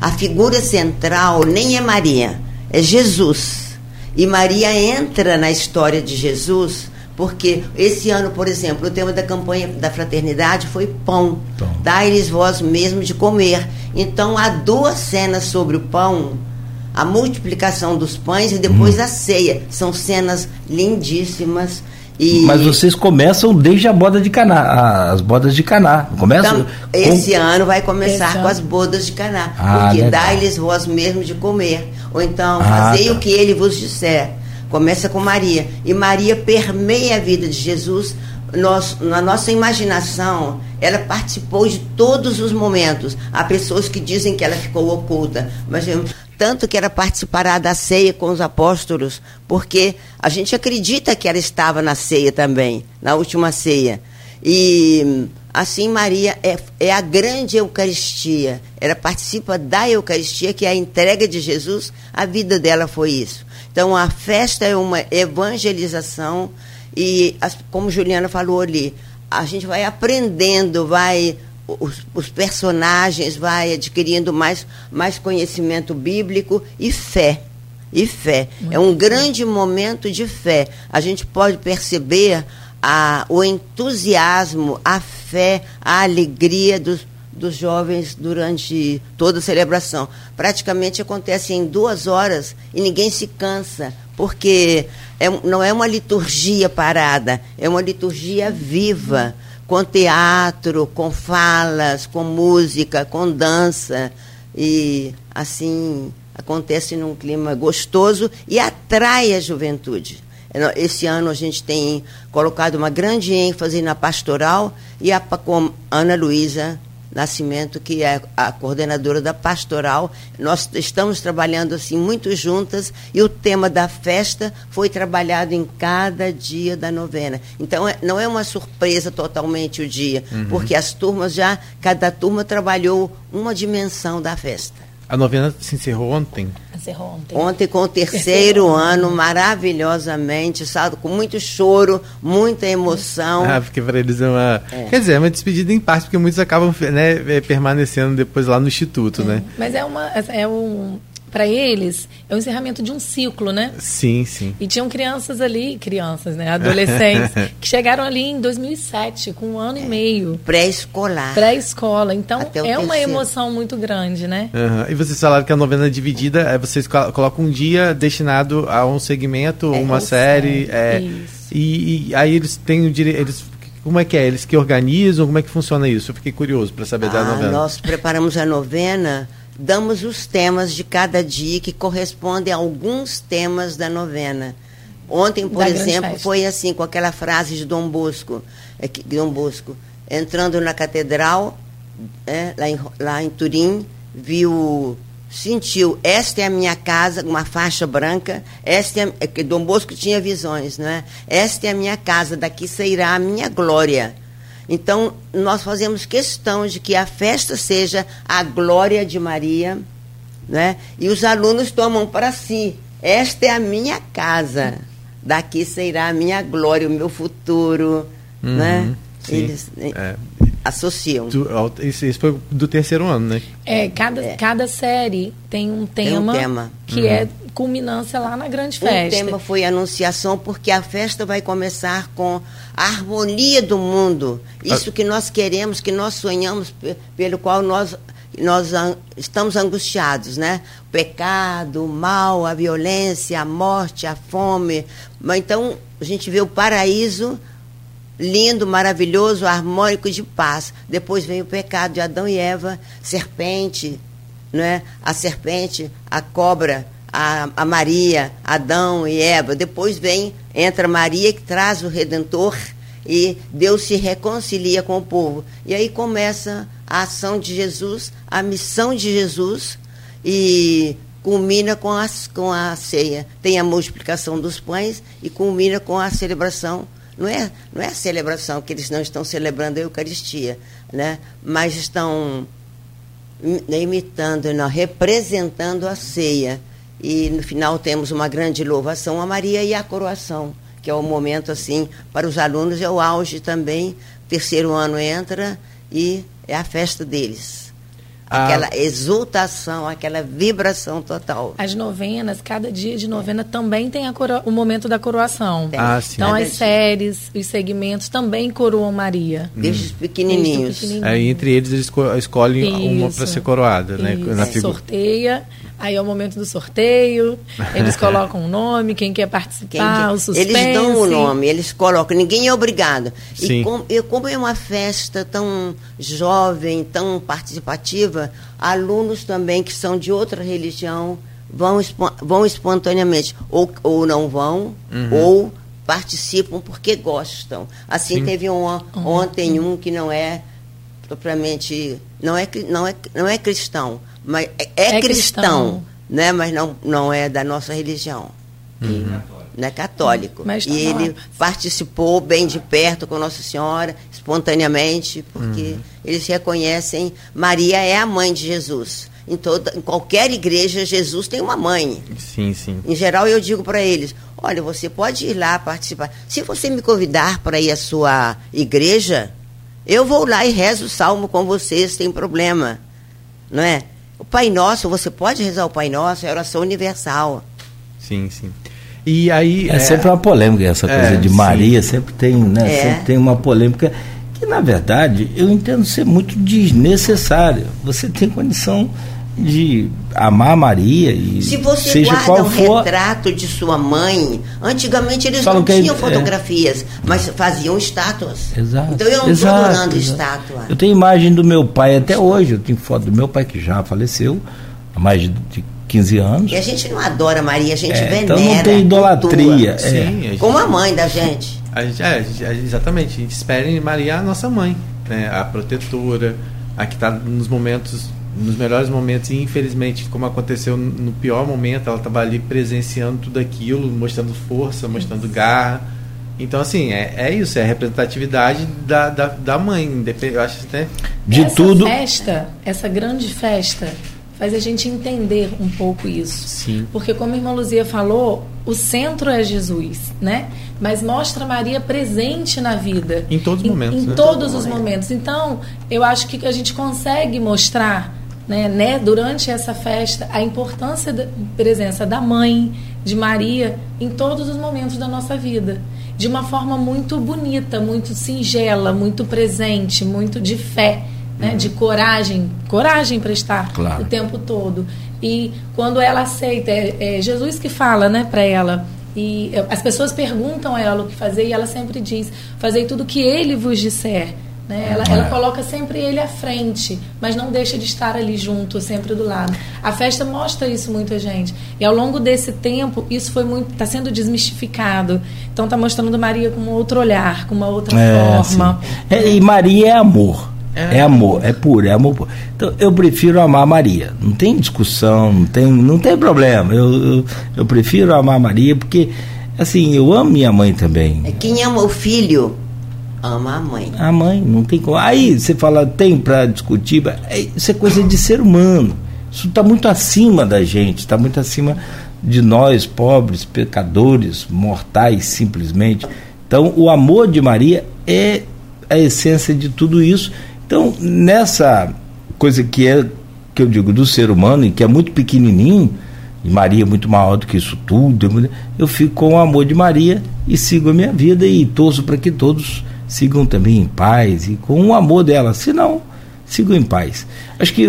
A figura central nem é Maria, é Jesus. E Maria entra na história de Jesus porque esse ano, por exemplo, o tema da campanha da fraternidade foi pão. Pão. Dai-lhes vós mesmo de comer. Então, há duas cenas sobre o pão a multiplicação dos pães e depois Uhum. a ceia. São cenas lindíssimas. E Mas vocês começam desde a boda de Caná, as bodas de Caná. Começam então, esse ano vai começar Esse com as bodas de Caná. Ah, porque dai-lhes vós mesmo de comer. Ou então, Ah, fazei tá. o que ele vos disser. Começa com Maria. E Maria permeia a vida de Jesus. Nós, na nossa imaginação, ela participou de todos os momentos. Há pessoas que dizem que ela ficou oculta. Mas tanto que ela participará da ceia com os apóstolos, porque a gente acredita que ela estava na ceia também, na última ceia. E assim Maria é, é a grande Eucaristia. Ela participa da Eucaristia, que é a entrega de Jesus. A vida dela foi isso. Então a festa é uma evangelização e, como Juliana falou ali, a gente vai aprendendo, vai os, os personagens, vai adquirindo mais, mais conhecimento bíblico e fé. E fé. é um grande momento de fé. A gente pode perceber a, o entusiasmo, a fé, a alegria dos, dos jovens durante toda a celebração. Praticamente acontece em duas horas e ninguém se cansa, porque é, não é uma liturgia parada, é uma liturgia viva, com teatro, com falas, com música, com dança. E assim acontece num clima gostoso e atrai a juventude. Esse ano a gente tem colocado uma grande ênfase na pastoral e a, com Ana Luísa Nascimento, que é a coordenadora da pastoral. Nós estamos trabalhando assim muito juntas e o tema da festa foi trabalhado em cada dia da novena. Então é, não é uma surpresa totalmente o dia, uhum. porque as turmas já, cada turma trabalhou uma dimensão da festa. A novena se encerrou ontem? Encerrou ontem. Ontem com o terceiro ano, maravilhosamente, sabe? com muito choro, muita emoção. Ah, porque para eles é uma. É. Quer dizer, é uma despedida em parte, porque muitos acabam né, permanecendo depois lá no Instituto, é. né? Mas é uma. É um. Para eles, é o encerramento de um ciclo, né? Sim, sim. E tinham crianças ali, crianças, né? Adolescentes, [LAUGHS] que chegaram ali em 2007, com um ano e meio. Pré-escolar. Pré-escola. Então, é uma emoção muito grande, né? Uhum. E vocês falaram que a novena é dividida, vocês colocam um dia destinado a um segmento, é, uma série. É, Isso. E, e, aí eles têm o direito. Eles, como é que é? Eles que organizam? Como é que funciona isso? Eu fiquei curioso para saber ah, da novena. Nós preparamos a novena damos os temas de cada dia que correspondem a alguns temas da novena. Ontem, por da exemplo, foi assim, com aquela frase de Dom Bosco, é, que, Dom Bosco, entrando na catedral, é, lá, em, lá em Turim, viu, sentiu, esta é a minha casa, uma faixa branca, esta é, é que Dom Bosco tinha visões, não é? Esta é a minha casa, daqui sairá a minha glória. Então, nós fazemos questão de que a festa seja a glória de Maria, né? e os alunos tomam para si: esta é a minha casa, daqui sairá a minha glória, o meu futuro. Uhum, né? sim, Eles é. Associam. Do, isso, isso, foi do terceiro ano, né? É, cada, é. cada série tem um tema, tem um tema. que uhum. é culminância lá na grande festa. O tema foi anunciação, porque a festa vai começar com a harmonia do mundo. Isso ah. que nós queremos, que nós sonhamos, pelo qual nós, nós estamos angustiados, né? O pecado, o mal, a violência, a morte, a fome. Então, a gente vê o paraíso lindo, maravilhoso, harmônico de paz. Depois vem o pecado de Adão e Eva, serpente, não é? a serpente, a cobra, a, a Maria, Adão e Eva. Depois vem, entra Maria que traz o Redentor e Deus se reconcilia com o povo. E aí começa a ação de Jesus, a missão de Jesus e culmina com a, com a ceia. Tem a multiplicação dos pães e culmina com a celebração. Não é, não é a celebração, que eles não estão celebrando a Eucaristia, né? mas estão imitando, não, representando a ceia. E no final temos uma grande louvação a Maria e a coroação, que é o momento assim para os alunos é o auge também. Terceiro ano entra e é a festa deles. Ah. Aquela ah. exultação, aquela vibração total. As novenas, cada dia de novena também tem coro... o momento da coroação. Ah, sim. Então as séries, os segmentos também coroam Maria. Desde os pequenininhos. Desde é, entre eles eles escolhem Isso. uma para ser coroada, né? Na Sorteia Aí é o momento do sorteio, eles [LAUGHS] colocam o um nome, quem quer participar, quem quer. o suspense. Eles dão o nome, eles colocam, ninguém é obrigado. Sim. E com, e como é uma festa tão jovem, tão participativa, alunos também que são de outra religião vão, vão espontaneamente, ou, ou não vão, uhum. ou participam porque gostam. Assim Sim. teve um, ontem um que não é propriamente, não é, não é, não é cristão, mas é, é, é cristão, cristão, né? Mas não, não é da nossa religião. Uhum. Né, católico. Mas e ele participou bem de perto com Nossa Senhora, espontaneamente, porque uhum. eles reconhecem Maria é a mãe de Jesus. Em, toda, em qualquer igreja, Jesus tem uma mãe. Sim, sim. Em geral, eu digo para eles: olha, você pode ir lá participar. Se você me convidar para ir à sua igreja, eu vou lá e rezo o salmo com vocês, tem problema. Não é? O Pai Nosso, você pode rezar o Pai Nosso, é oração universal. Sim, sim. E aí. É, é sempre uma polêmica essa é, coisa de Maria, sim. sempre tem, né? É. Sempre tem uma polêmica que, na verdade, eu entendo ser muito desnecessária. Você tem condição de amar Maria e se você seja guarda qual um for retrato de sua mãe antigamente eles não tinham é, fotografias é, mas faziam estátuas. Exato, então eu não estou adorando estátua. Eu tenho imagem do meu pai até hoje eu tenho foto do meu pai que já faleceu há mais de 15 anos. E a gente não adora Maria a gente é, venera então não tem idolatria é. Sim, a como a mãe da gente, a gente é, exatamente a gente espera em Maria a nossa mãe né, a protetora a que está nos momentos nos melhores momentos e infelizmente como aconteceu no pior momento ela estava ali presenciando tudo aquilo mostrando força mostrando garra. Então assim é, é isso é a representatividade da, da, da mãe eu acho até de essa tudo. festa essa grande festa faz a gente entender um pouco isso. Sim. porque como a irmã Luzia falou o centro é Jesus né? Mas mostra Maria presente na vida. Em todos os momentos em, em né? todos os momentos. Então eu acho que a gente consegue mostrar né, né, durante essa festa a importância da presença da mãe, de Maria, em todos os momentos da nossa vida. De uma forma muito bonita, muito singela, muito presente, muito de fé, né, de coragem, coragem para estar claro. o tempo todo. E quando ela aceita, é, é Jesus que fala né, para ela. E as pessoas perguntam a ela o que fazer e ela sempre diz: Fazei tudo o que ele vos disser. Né? Ela, ela, é. coloca sempre ele à frente, mas não deixa de estar ali junto, sempre do lado. A festa mostra isso muito a gente. E ao longo desse tempo, isso foi muito está sendo desmistificado. Então está mostrando Maria com um outro olhar, com uma outra é, forma. É, e Maria é amor. É. é amor, é puro, é amor puro. Então eu prefiro amar Maria. Não tem discussão, não tem, não tem problema. Eu, eu, eu prefiro amar Maria porque, assim, eu amo minha mãe também. É quem ama o filho ama a mãe. A mãe, não tem como. Aí você fala, tem para discutir, é, isso é coisa de ser humano. Isso está muito acima da gente, está muito acima de nós, pobres, pecadores, mortais, simplesmente. Então, o amor de Maria é a essência de tudo isso. Então, nessa coisa que é, que eu digo, do ser humano, e que é muito pequenininho, e Maria é muito maior do que isso tudo, eu fico com o amor de Maria e sigo a minha vida e torço para que todos sigam também em paz e com o amor dela. Senão, sigam em paz. Acho que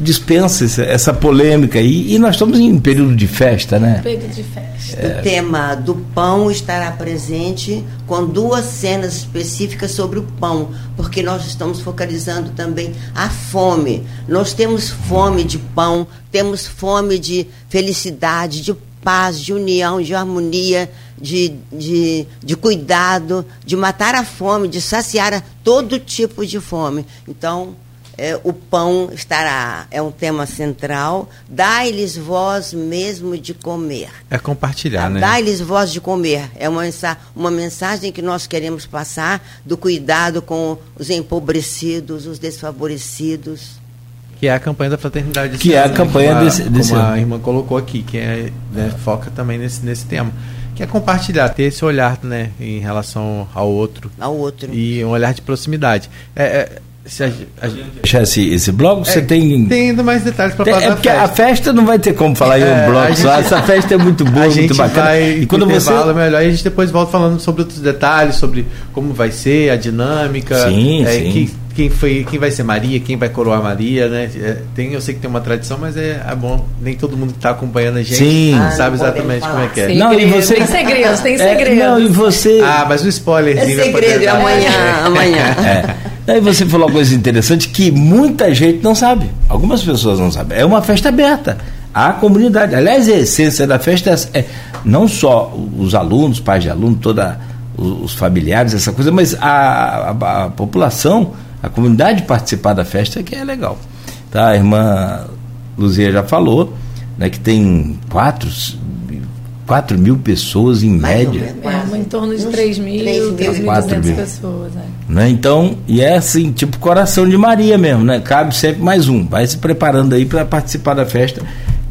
dispensa essa, essa polêmica aí, e nós estamos em período de festa, né? Período de festa. É. O tema do pão estará presente com duas cenas específicas sobre o pão, porque nós estamos focalizando também a fome. Nós temos fome de pão, temos fome de felicidade, de paz, de união, de harmonia, de, de, de cuidado, de matar a fome, de saciar todo tipo de fome. Então, é, o pão estará, é um tema central. Dai-lhes voz mesmo de comer. É compartilhar, né? Dai-lhes voz de comer. É uma, uma mensagem que nós queremos passar do cuidado com os empobrecidos, os desfavorecidos. Que é a campanha da fraternidade. Que é a campanha como a, desse, desse Como a irmã colocou aqui, que é, né, foca também nesse, nesse tema. Que é compartilhar, ter esse olhar né, em relação ao outro. Ao outro. E um olhar de proximidade. É, é se a, a gente... esse, esse bloco, você é, tem. Tem ainda mais detalhes para falar. É porque festa. a festa não vai ter como falar é, em um bloco gente, só. Essa festa é muito boa, muito bacana. Vai e quando você. melhor, e a gente depois volta falando sobre outros detalhes, sobre como vai ser, a dinâmica. Sim, é, sim. Que, quem foi quem vai ser Maria quem vai coroar Maria né é, tem eu sei que tem uma tradição mas é, é bom nem todo mundo que está acompanhando a gente Sim. Ah, sabe exatamente como é que é não e você tem segredos tem segredos é, não e você ah mas o spoilerzinho [LAUGHS] é segredo amanhã amanhã é. Aí você falou uma coisa interessante que muita gente não sabe. Algumas pessoas não sabem. É uma festa aberta à comunidade. Aliás, a essência da festa é não só os alunos, pais de aluno, toda os familiares, essa coisa, mas a, a, a população, a comunidade participar da festa que é legal. Tá? A irmã Luzia já falou né, que tem quatro 4 mil pessoas em Mais média. É, em torno de 3 mil, 3.200 pessoas. É. Né? Então, e é assim, tipo coração de Maria mesmo, né? Cabe sempre mais um. Vai se preparando aí para participar da festa,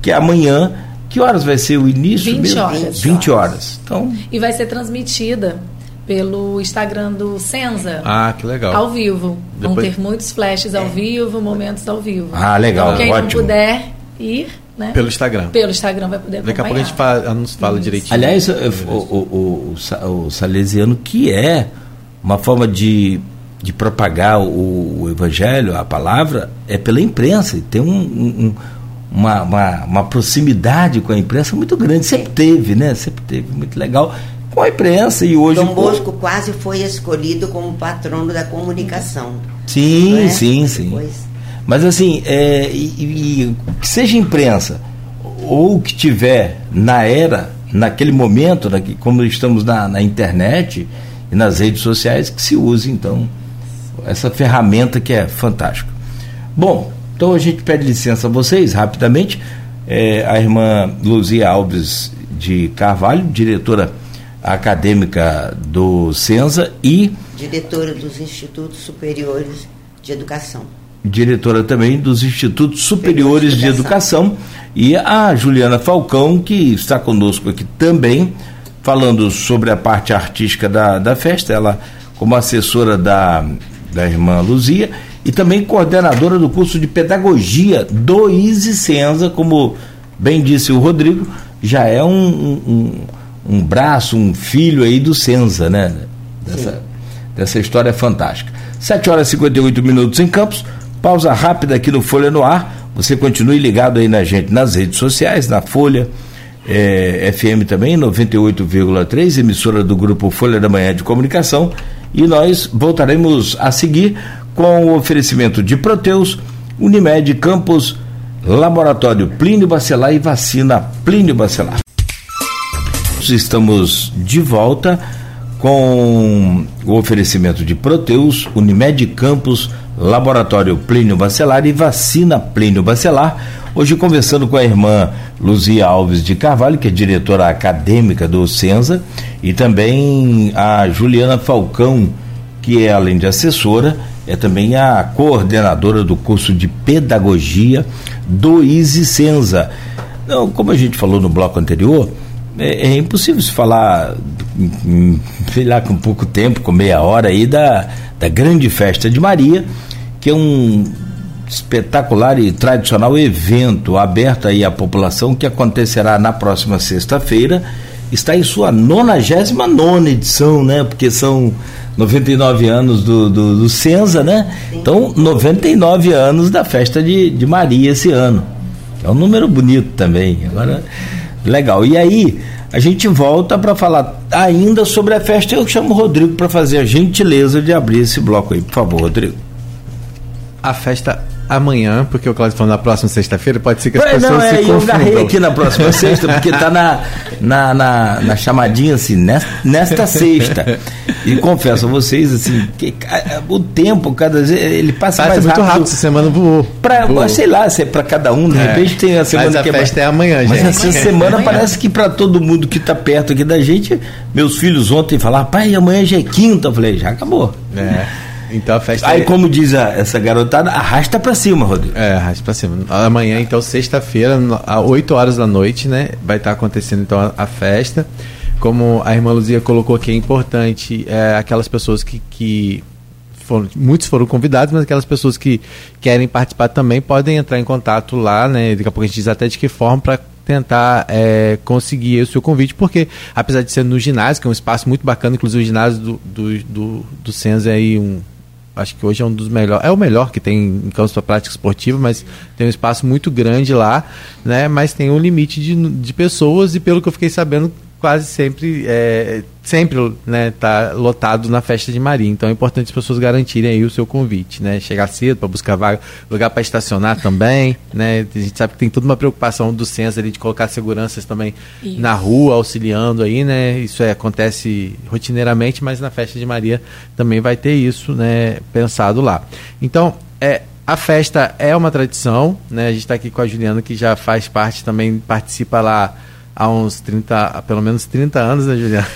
que é amanhã. Que horas vai ser o início? 20 mesmo? horas. 20 horas. Então, e vai ser transmitida pelo Instagram do Senza. Ah, que legal. Ao vivo. Depois... Vão ter muitos flashes ao vivo, momentos ao vivo. Ah, legal. Então, quem ótimo. não puder ir, né? Pelo Instagram. Pelo Instagram vai poder Daqui a pouco a gente fala, nos fala Isso. direitinho. Aliás, o, o, o, o, salesiano, que é uma forma de, de propagar o, o evangelho, a palavra, é pela imprensa. E tem um, um, uma, uma, uma, proximidade com a imprensa muito grande. Sempre teve, né? Sempre teve. Muito legal com a imprensa e hoje. Dom Bosco quase foi escolhido como patrono da comunicação. Sim, é? sim, sim. Depois mas assim, é, e, e, que seja imprensa ou que tiver na era, naquele momento, né, como estamos na, na internet e nas redes sociais, que se use então essa ferramenta que é fantástica. Bom, então a gente pede licença a vocês rapidamente. É, a irmã Luzia Alves de Carvalho, diretora acadêmica do Senza e diretora dos Institutos Superiores de Educação. diretora também dos Institutos Superiores de Educação, e a Juliana Falcão, que está conosco aqui também, falando sobre a parte artística da, da festa, ela como assessora da, da irmã Luzia, e também coordenadora do curso de pedagogia do Easy Senza, como bem disse o Rodrigo, já é um, um, um braço, um filho aí do Senza, né? Dessa, dessa história fantástica. 7 horas e 58 minutos em Campos. Pausa rápida aqui no Folha no Ar. Você continue ligado aí na gente nas redes sociais, na Folha é, FM também, 98,3, emissora do grupo Folha da Manhã de Comunicação. E nós voltaremos a seguir com o oferecimento de Proteus, Unimed Campos, Laboratório Plínio Bacelar e Vacina Plínio Bacelar. Estamos de volta com o oferecimento de Proteus, Unimed Campos, Laboratório Plínio Bacelar e Vacina Plínio Bacelar. Hoje conversando com a irmã Luzia Alves de Carvalho, que é diretora acadêmica do Senza, e também a Juliana Falcão, que é além de assessora, é também a coordenadora do curso de pedagogia do ISI Senza. Não, como a gente falou no bloco anterior, é, é impossível se falar, sei lá, com pouco tempo, com meia hora aí, da, da grande festa de Maria que é um espetacular e tradicional evento aberto aí à população que acontecerá na próxima sexta-feira está em sua 99 edição, né? Porque são 99 anos do, do, do Senza, né? Então, 99 anos da festa de, de Maria esse ano. É um número bonito também. Agora, legal. E aí, a gente volta para falar ainda sobre a festa. Eu chamo o Rodrigo para fazer a gentileza de abrir esse bloco aí, por favor, Rodrigo. A festa amanhã, porque o Cláudio falou na próxima sexta-feira, pode ser que as Ué, pessoas não, é, se confundam. Eu agarrei aqui na próxima [LAUGHS] sexta, porque está na, na, na, na, chamadinha assim, nesta, nesta sexta. E confesso a vocês, assim, que o tempo, cada vez, ele passa, passa mais muito rápido. rápido, essa semana voou. Pra, voou. Sei lá, se é para cada um, de é. repente tem a semana Mas a que é festa é, é amanhã, gente. Mas essa semana amanhã. parece que para todo mundo que está perto aqui da gente, meus filhos ontem falaram, pai, amanhã já é quinta. Eu falei, já acabou. É. Então a festa. Aí, é... como diz a, essa garotada, arrasta pra cima, Rodrigo. É, arrasta pra cima. Amanhã, então, sexta-feira, às 8 horas da noite, né? Vai estar acontecendo então a, a, festa. Como a irmã Luzia colocou aqui, é importante é, aquelas pessoas que. que foram, muitos foram convidados, mas aquelas pessoas que querem participar também podem entrar em contato lá, né? Daqui a pouco a gente diz até de que forma para tentar é, conseguir o seu convite, porque apesar de ser no ginásio, que é um espaço muito bacana, inclusive o ginásio do, do, do, do Senza é aí um, acho que hoje é um dos melhores, é o melhor que tem em campos para prática esportiva, mas tem um espaço muito grande lá, né? Mas tem um limite de, de pessoas e pelo que eu fiquei sabendo, quase sempre é, sempre né, tá lotado na festa de Maria. Então é importante as pessoas garantirem aí o seu convite, né? Chegar cedo para buscar vaga, lugar para estacionar também, né? A gente sabe que tem toda uma preocupação do censo ali de colocar seguranças também isso. na rua, auxiliando aí, né? Isso é, acontece rotineiramente, mas na festa de Maria também vai ter isso, né? Pensado lá. Então, é, a festa é uma tradição, né? A gente está aqui com a Juliana que já faz parte também, participa lá há uns 30, pelo menos 30 anos, né, Juliana?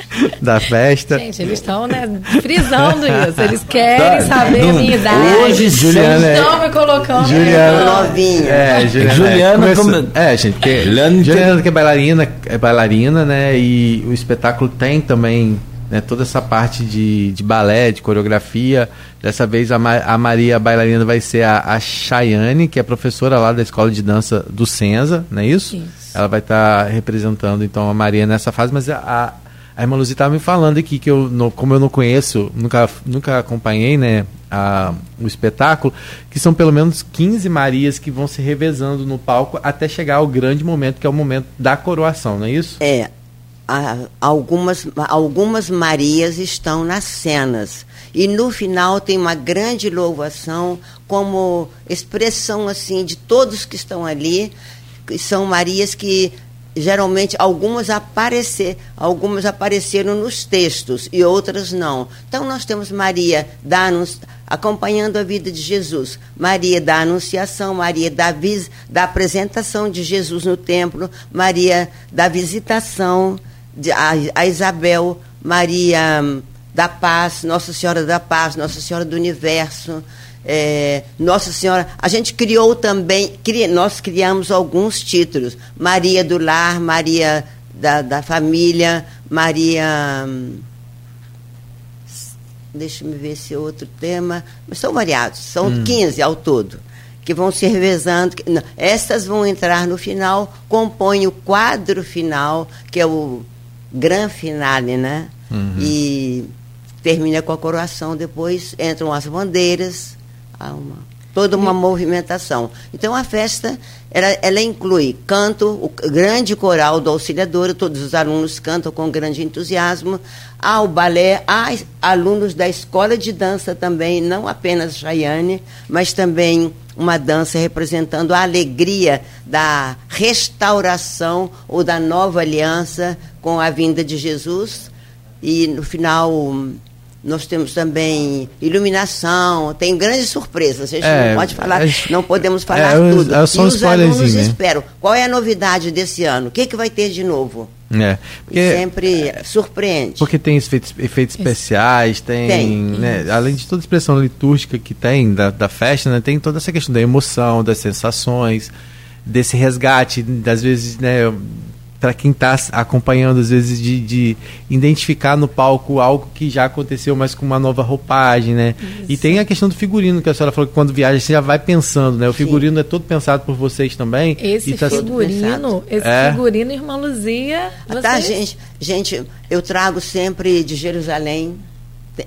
[LAUGHS] da festa. Gente, eles estão né, frisando isso. Eles querem tá. saber a minha idade. Hoje, Juliana. Eles estão me colocando. Juliana. Novinha. É, Juliana. [LAUGHS] Juliana, é, como... é gente, porque Juliana, Juliana que é bailarina, é bailarina, né? E o espetáculo tem também né, toda essa parte de, de balé, de coreografia. Dessa vez a, Ma a Maria a bailarina vai ser a, a Chayane, que é professora lá da escola de dança do Senza, não é isso? isso. Ela vai estar tá representando então a Maria nessa fase, mas a, a irmã Luzia estava me falando aqui que eu, não, como eu não conheço, nunca, nunca acompanhei né, a, o espetáculo, que são pelo menos 15 Marias que vão se revezando no palco até chegar ao grande momento, que é o momento da coroação, não é isso? É. algumas, algumas Marias estão nas cenas. E no final tem uma grande louvação como expressão assim de todos que estão ali. São Marias que geralmente algumas aparecer, algumas apareceram nos textos e outras não. Então nós temos Maria da acompanhando a vida de Jesus, Maria da Anunciação, Maria da, da apresentação de Jesus no templo, Maria da visitação de, a, a Isabel, Maria hum, da Paz, Nossa Senhora da Paz, Nossa Senhora do Universo, é, Nossa Senhora, a gente criou também, cri, nós criamos alguns títulos. Maria do Lar, Maria da, da Família, Maria. Hum, deixa-me ver esse outro tema. Mas são variados, são hum. 15 ao todo, que vão se revezando. Não, essas vão entrar no final, compõem o quadro final, que é o gran finale, né? Uhum. E termina com a coroação, depois entram as bandeiras há uma, toda uma movimentação. Então a festa ela, ela inclui canto, o grande coral do Auxiliadora, todos os alunos cantam com grande entusiasmo, há o balé, há alunos da escola de dança também, não apenas Chayane, mas também uma dança representando a alegria da restauração ou da nova aliança com a vinda de Jesus. E no final nós temos também iluminação, tem grandes surpresas. A gente é, não pode falar, não podemos [LAUGHS] falar é, tudo. É só e os alunos né? esperam. Qual é a novidade desse ano? O que, que vai ter de novo? É, porque, sempre surpreende. Porque tem efeitos, efeitos especiais, tem, tem né, além de toda a expressão litúrgica que tem da, da festa, né, tem toda essa questão da emoção, das sensações, desse resgate, das vezes, né, para quem está acompanhando, às vezes, de, de, identificar no palco algo que já aconteceu, mas com uma nova roupagem, né? Isso. E tem a questão do figurino, que a senhora falou que quando viaja você já vai pensando, né? O figurino Sim. é todo pensado por vocês também. Esse tá figurino, esse é. figurino, irmã Luzia. Vocês... Tá, gente, gente, eu trago sempre de Jerusalém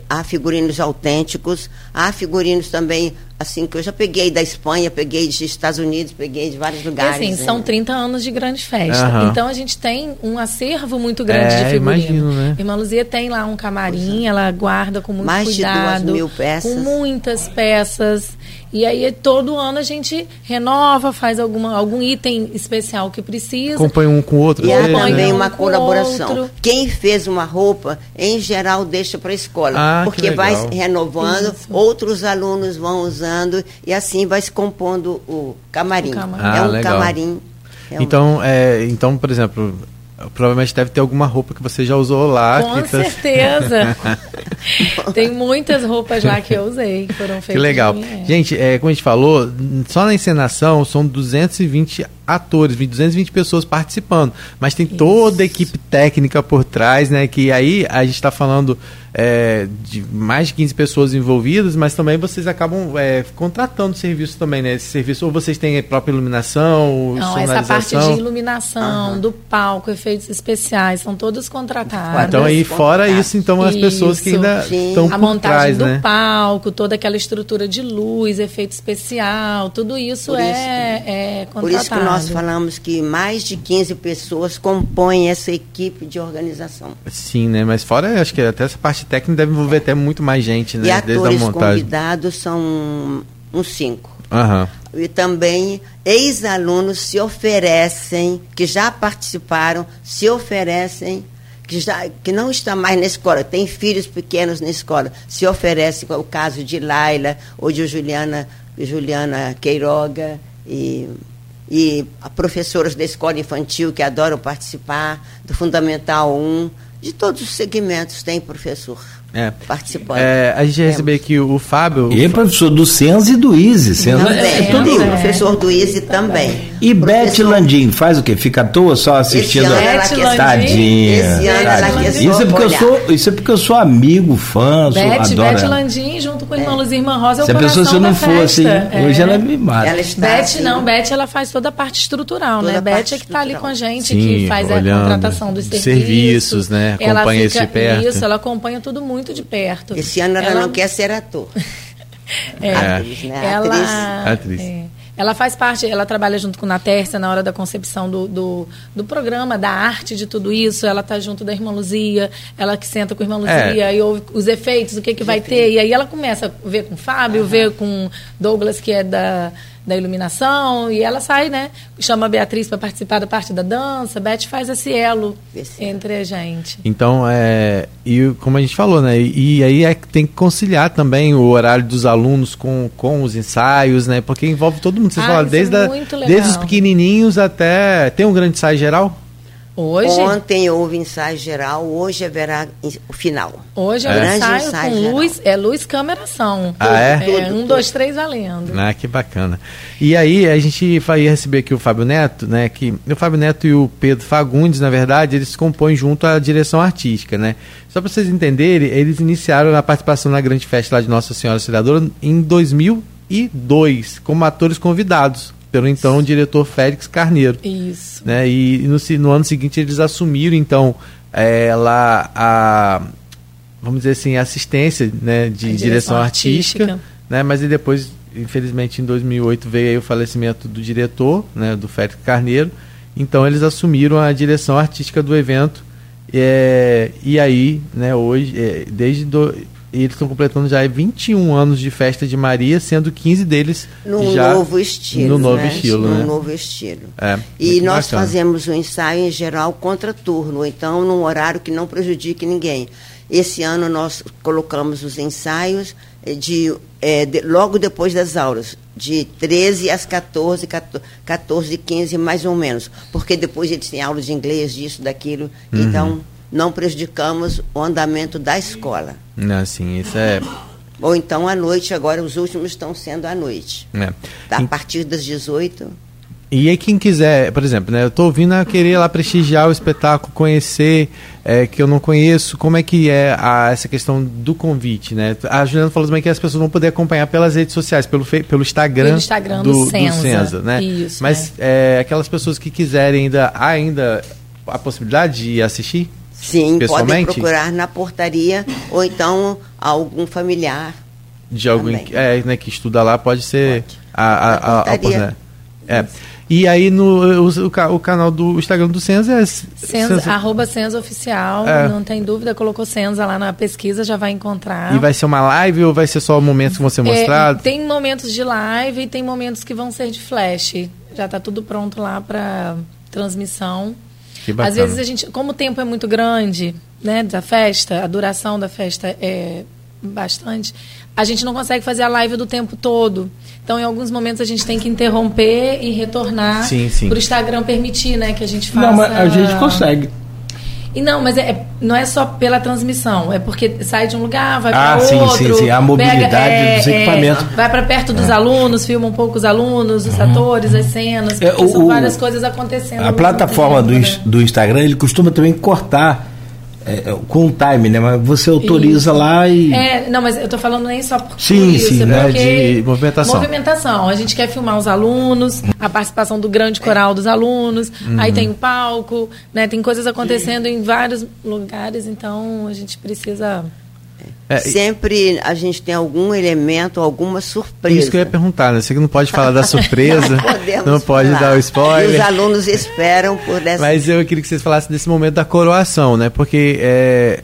há figurinos autênticos, há figurinos também, assim, que eu já peguei da Espanha, peguei dos Estados Unidos, peguei de vários lugares. E assim, né? são 30 anos de grande festa. Uhum. Então a gente tem um acervo muito grande é, de figurino. Imagino, né? Irmã Luzia tem lá um camarim, é. ela guarda com muito Mais cuidado. Mais de duas mil peças. Com muitas peças. E aí todo ano a gente renova, faz alguma, algum item especial que precisa. Acompanha um com o outro. E há também um uma colaboração. Outro. Quem fez uma roupa, em geral, deixa para a escola. Ah, porque vai renovando, Isso. outros alunos vão usando e assim vai se compondo o camarim. O camarim. Ah, é um legal. camarim. É então, é, então, por exemplo, Provavelmente deve ter alguma roupa que você já usou lá. Com tá... certeza. [LAUGHS] Tem muitas roupas lá que eu usei, que foram feitas. Que legal. É. Gente, é, como a gente falou, só na encenação são 220 atores, 220 pessoas participando, mas tem Isso. toda a equipe técnica por trás, né? Que aí a gente está falando é, de mais de 15 pessoas envolvidas, mas também vocês acabam é, contratando serviço também, né? Esse serviço, ou vocês têm a própria iluminação, Não, essa parte de iluminação, uhum. do palco, efeitos especiais, são todos contratados. Então aí fora isso, então as pessoas que ainda estão por A montagem trás, do né? palco, toda aquela estrutura de luz, efeito especial, tudo isso, isso é, é contratado. Por isso que nós nós falamos que mais de 15 pessoas compõem essa equipe de organização. Sim, né? Mas fora, acho que até essa parte técnica deve envolver até muito mais gente, né? E atores convidados são uns cinco. Uhum. E também ex-alunos se oferecem, que já participaram, se oferecem que, já, que não está mais na escola, tem filhos pequenos na escola, se oferecem, o caso de Laila ou de Juliana, Juliana Queiroga e e professoras da escola infantil que adoram participar, do Fundamental 1, de todos os segmentos tem professor é. participando. É, a gente recebeu aqui o Fábio. E professor do Senza e do ISE. Senza também, é, é tudo. professor do ISE também. E Beth Landim faz o quê? Fica à toa só assistindo? Esse ano ela quer Tadinha. Esse ano ela isso é, porque eu sou, isso é porque eu sou amigo, fã, Beth, sou, adoro Beth Landim, junto com a irmã é. Luz Irmã Rosa, é Se a pessoa se eu não fosse, é. hoje ela me mata. Ela Beth assim, não, Beth ela faz toda a parte estrutural, né? Beth é que está ali com a gente, Sim, que faz a contratação dos serviços. Serviços, né? Acompanha isso de perto. Isso, ela acompanha tudo muito de perto. Esse ano ela, ela... não quer ser ator. [LAUGHS] é, atriz, né? Ela, atriz. É. Ela faz parte, ela trabalha junto com a Natércia na hora da concepção do, do, do, programa, da arte de tudo isso. Ela está junto da irmã Luzia, ela que senta com a irmã Luzia é. e ouve os efeitos, o que, que vai ter. E aí ela começa a ver com o Fábio, uhum. ver com Douglas, que é da da iluminação, e ela sai, né? Chama a Beatriz para participar da parte da dança, Beth faz esse elo esse entre a gente. Então, é, e como a gente falou, né? E, e aí é que tem que conciliar também o horário dos alunos com, com os ensaios, né? Porque envolve todo mundo. Vocês ah, falam, desde, é desde os pequenininhos até. Tem um grande ensaio geral? Hoje? Ontem houve ensaio geral, hoje haverá o final. Hoje é, é. ensaio, ensaio com geral. luz, é luz, câmera, ação. Ah, é? é tudo, um, tudo. dois, três, valendo. Ah, que bacana. E aí, a gente vai receber aqui o Fábio Neto, né? Que o Fábio Neto e o Pedro Fagundes, na verdade, eles compõem junto a direção artística, né? Só para vocês entenderem, eles iniciaram a participação na grande festa lá de Nossa Senhora Auxiliadora em 2002, como atores convidados pelo então diretor Félix Carneiro. Isso. Né? E no, no ano seguinte eles assumiram então é, lá a vamos dizer assim assistência né, de direção, direção, artística, artística, né? Mas e depois infelizmente em 2008 veio aí o falecimento do diretor, né, do Félix Carneiro. Então eles assumiram a direção artística do evento. É, e aí, né, hoje, é, desde do, e eles estão completando já 21 anos de festa de Maria, sendo 15 deles no já novo estilo. No novo né? estilo, no né? novo estilo. É, e nós bacana. fazemos o um ensaio em geral contra turno, então num horário que não prejudique ninguém. Esse ano nós colocamos os ensaios de, é, de, logo depois das aulas, de 13 às 14, 14 e 15 mais ou menos, porque depois eles têm aula de inglês, disso, daquilo, uhum. então não prejudicamos o andamento da escola. Não, sim, isso é. Ou então à noite, agora os últimos estão sendo à noite. É. A partir das 18. E aí quem quiser, por exemplo, né, eu estou vindo a querer lá prestigiar o espetáculo, conhecer, é, que eu não conheço, como é que é a, essa questão do convite, né? A Juliana falou também que as pessoas vão poder acompanhar pelas redes sociais, pelo, pelo Instagram, pelo Instagram do, do, Senza. do Senza, né? Isso, Mas é. É, aquelas pessoas que quiserem ainda, ainda a possibilidade de assistir? Sim, podem procurar na portaria ou então algum familiar. De alguém é, né, que estuda lá, pode ser pode. a, a, a, a, a é. E aí no o, o, canal do Instagram do Senza é Senza, Senza. arroba Senza Oficial, é. não tem dúvida, colocou Senza lá na pesquisa, já vai encontrar. E vai ser uma live ou vai ser só momentos que vão ser é, mostrados? É, tem momentos de live e tem momentos que vão ser de flash. Já está tudo pronto lá para transmissão. Que bacana. Às vezes a gente, como o tempo é muito grande, né, da festa, a duração da festa é bastante, a gente não consegue fazer a live do tempo todo. Então, em alguns momentos, a gente tem que interromper e retornar para o Instagram permitir né, que a gente faça. Não, mas a gente consegue. E não, mas é, não é só pela transmissão, é porque sai de um lugar, vai para ah, outro. Sim, sim, sim. A mobilidade pega, é, dos equipamentos. É, vai para perto dos é. alunos, filma um pouco os alunos, os uhum. atores, as cenas, é, o, são várias coisas acontecendo. A plataforma do, né? do Instagram, ele costuma também cortar é, é, com o time, né? Mas você autoriza lá e. É, não, mas eu tô falando nem só por sim, isso, sim, né? de movimentação. Movimentação. A gente quer filmar os alunos, a participação do grande coral dos alunos, uhum. aí tem o palco, né? Tem coisas acontecendo sim. em vários lugares, então a gente precisa é, Sempre a gente tem algum elemento, alguma surpresa. Isso que eu ia perguntar, né? Você não pode falar da [LAUGHS] surpresa, não, não pode dar o spoiler. E os alunos esperam por essa. Mas eu queria que vocês falassem desse momento da coroação, né? Porque é,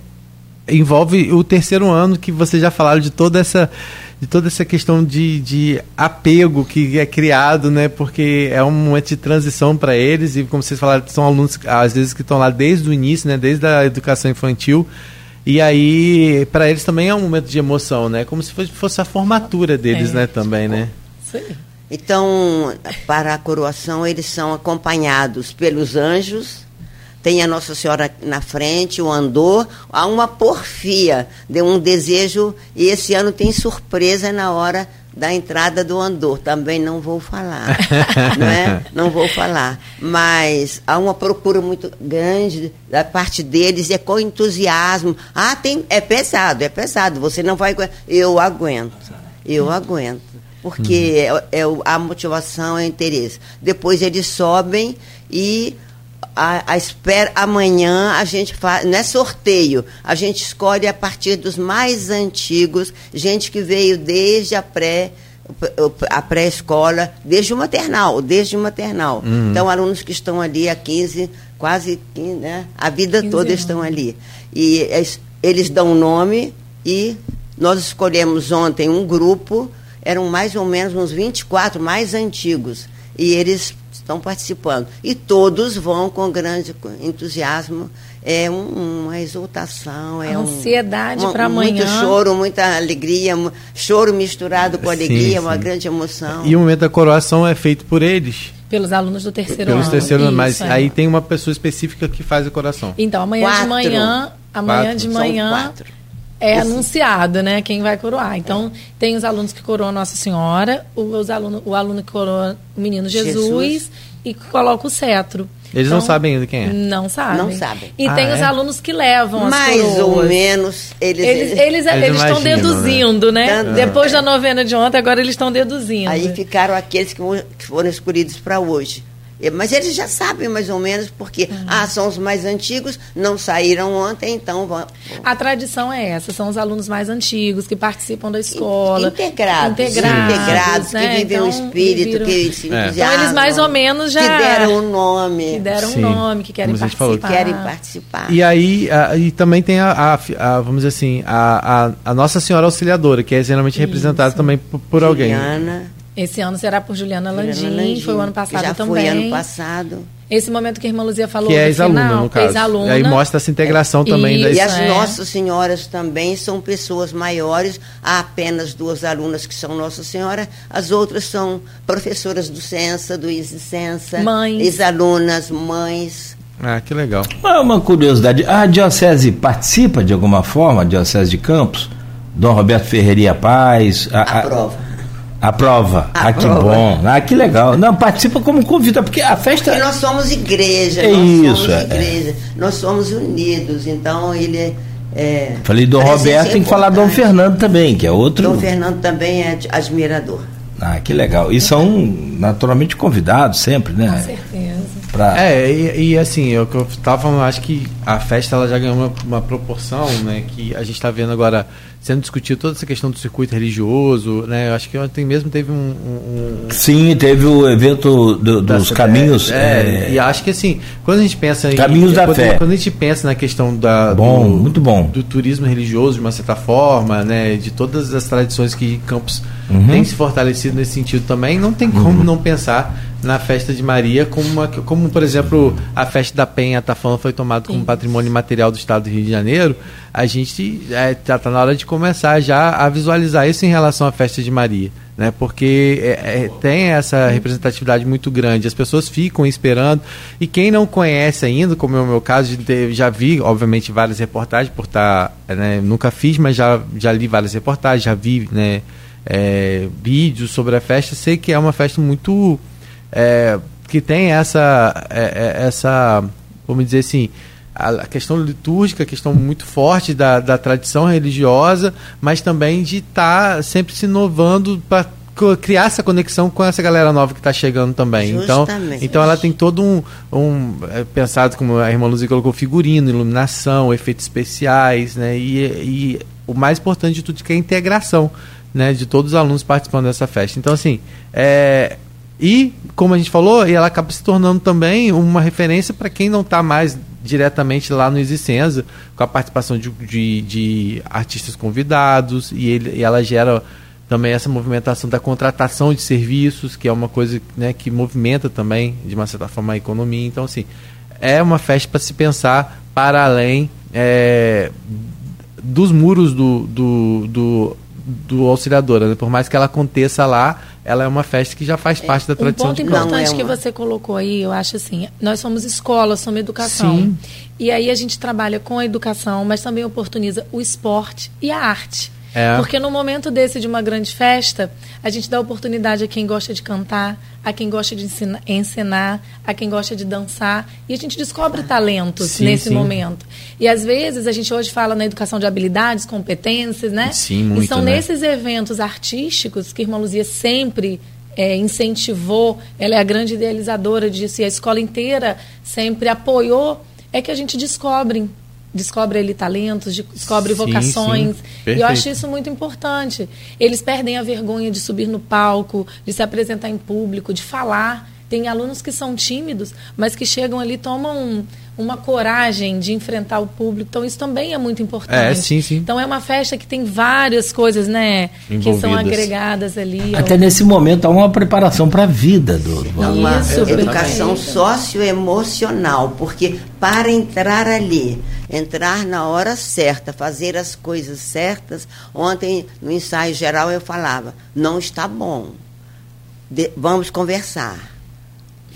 envolve o terceiro ano que vocês já falaram de toda essa de toda essa questão de, de apego que é criado, né? Porque é um momento de transição para eles e como vocês falaram, são alunos às vezes que estão lá desde o início, né? Desde a educação infantil e aí, para eles também é um momento de emoção, né? Como se fosse a formatura deles, é, né? Também, né? Sim. Então, para a coroação, eles são acompanhados pelos anjos, tem a Nossa Senhora na frente, o andor, há uma porfia, de um desejo, e esse ano tem surpresa na hora da entrada do andor, também não vou falar, [LAUGHS] não é? Não vou falar, mas há uma procura muito grande da parte deles, é com entusiasmo. Ah, tem, é pesado, é pesado, você não vai eu aguento. Eu aguento. Porque uhum. é, é, a motivação, é o interesse. Depois eles sobem e a, a, espera amanhã a gente faz, não é sorteio, a gente escolhe a partir dos mais antigos, gente que veio desde a pré a pré-escola, desde o maternal, desde o maternal. Uhum. Então, alunos que estão ali há 15, quase 15, né? A vida toda anos. estão ali. E eles, eles dão nome e nós escolhemos ontem um grupo, eram mais ou menos uns 24 mais antigos. E eles estão participando. E todos vão com grande entusiasmo. É um, uma exultação, é ansiedade um, para amanhã. Muito choro, muita alegria, choro misturado com alegria, sim, uma grande emoção. E o momento da coroação é feito por eles? Pelos alunos do terceiro Pelos ano. terceiro ano, mas é. aí tem uma pessoa específica que faz a coração. Então, amanhã quatro. de manhã, amanhã quatro. de manhã é anunciado, né, quem vai coroar. Então, tem os alunos que coroam Nossa Senhora, os aluno, o aluno que coroa o Menino Jesus, Jesus e coloca o cetro. Eles então, não sabem ainda quem é? Não sabem. Não sabem. E ah, tem é? os alunos que levam Mais as ou menos eles eles, eles, eles, eles estão né? deduzindo, né? né? Depois da novena de ontem, agora eles estão deduzindo. Aí ficaram aqueles que foram escolhidos para hoje. Mas eles já sabem mais ou menos, porque uhum. ah, são os mais antigos, não saíram ontem, então vão. A tradição é essa, são os alunos mais antigos que participam da escola. Integrados. Integrados, integrados né? que vivem então, o espírito, viram... que se é. Então eles mais ou menos já. Que deram o nome. Que deram o nome, que querem participar. Falou. Que querem participar. E aí, a, e também tem a, a, a, vamos dizer assim, a, a, Nossa Senhora Auxiliadora, que é geralmente representada também por, por alguém. Juliana. Esse ano será por Juliana, Juliana Landim, Landim, foi o ano passado já também. Foi ano passado. Esse momento que a irmã Luzia falou. Que é ex-aluna, no caso. Ex-aluna. E aí mostra essa integração é, também. Isso, e as é. Nossas Senhoras também são pessoas maiores. Há apenas duas alunas que são Nossa Senhora, as outras são professoras do Sensa, do Sensa. Mães. Ex-alunas, mães. Ah, que legal. Ah, uma curiosidade, a Diocese participa de alguma forma, a Diocese de Campos? Dom Roberto Ferreira Paz? A, a, aprova. A prova. A ah, que bom. Ah, que legal. Não, participa como convida, porque a festa. Porque nós somos igreja, É nós isso, somos é. igreja, nós somos unidos, então ele é. é Falei do Roberto, tem que falar do Dom. Fernando também, que é outro. Dom Fernando também é admirador. Ah, que legal. E são naturalmente convidados sempre, Com né? certeza. Pra... É, e, e assim, eu, que eu tava acho que a festa ela já ganhou uma, uma proporção, né? Que a gente está vendo agora sendo discutido toda essa questão do circuito religioso, né? Eu acho que ontem mesmo teve um. um- um- Sim, teve o evento do- dos da- caminhos. É, é, e acho que assim, quando a gente pensa em. Caminhos da quando, fé. Quando a gente pensa na questão da. Bom, do, muito bom. Do turismo religioso, de uma certa forma, né? De todas as tradições que Campos Uhum. tem se fortalecido nesse sentido também, não tem como não pensar na festa de Maria como, uma, como por exemplo, a festa da Penha tá falando foi tomado como patrimônio material do estado do Rio de Janeiro. A gente é, tá, tá na hora de começar já a visualizar isso em relação à festa de Maria. Né, porque é, é, tem essa representatividade muito grande, as pessoas ficam esperando, e quem não conhece ainda, como é o meu caso, já vi, obviamente, várias reportagens, por estar, né, nunca fiz, mas já, já li várias reportagens, já vi né, é, vídeos sobre a festa, sei que é uma festa muito. É, que tem essa. é, é, essa vamos dizer assim. A questão litúrgica, a questão muito forte da, da tradição religiosa, mas também de estar sempre se inovando para criar essa conexão com essa galera nova que está chegando também. Então, então ela tem todo um, um é, pensado como a irmã Luzia colocou figurino, iluminação, efeitos especiais, né? E, e o mais importante de tudo que é a integração, né? De todos os alunos participando dessa festa. Então assim, é, e como a gente falou, ela acaba se tornando também uma referência para quem não está mais diretamente lá no Isicenza, com a participação de, de, de artistas convidados e, ele, e ela gera também essa movimentação da contratação de serviços, que é uma coisa né, que movimenta também, de uma certa forma, a economia. Então, assim, é uma festa para se pensar para além é, dos muros do, do, do, do Auxiliadora. Né? Por mais que ela aconteça lá, ela é uma festa que já faz parte da Um tradição ponto de Não, importante é que você colocou aí, eu acho assim, nós somos escola, somos educação. Sim. E aí a gente trabalha com a educação, mas também oportuniza o esporte e a arte. É. Porque no momento desse de uma grande festa, a gente dá oportunidade a quem gosta de cantar, a quem gosta de ensina- ensinar, a quem gosta de dançar, e a gente descobre talentos Sim, nesse sim. momento. E às vezes a gente hoje fala na educação de habilidades, competências, né? Sim, muito, E são né? nesses eventos artísticos que a Irmã Luzia sempre é, incentivou, ela é a grande idealizadora disso, e a escola inteira sempre apoiou, é que a gente descobre. Descobre ali talentos, de- descobre Sim, vocações. sim. E eu acho isso muito importante. Eles perdem a vergonha de subir no palco, de se apresentar em público, de falar. Tem alunos que são tímidos, mas que chegam ali, tomam um- uma coragem de enfrentar o público. Então, isso também é muito importante. É, sim, sim. Então, é uma festa que tem várias coisas, né? Que são Envolvidas. agregadas ali. Até nesse momento há uma preparação para a vida do. do- É uma Isso, educação perfeito. socioemocional, porque para entrar ali, entrar na hora certa, fazer as coisas certas, ontem no ensaio geral eu falava, não está bom. De- vamos conversar.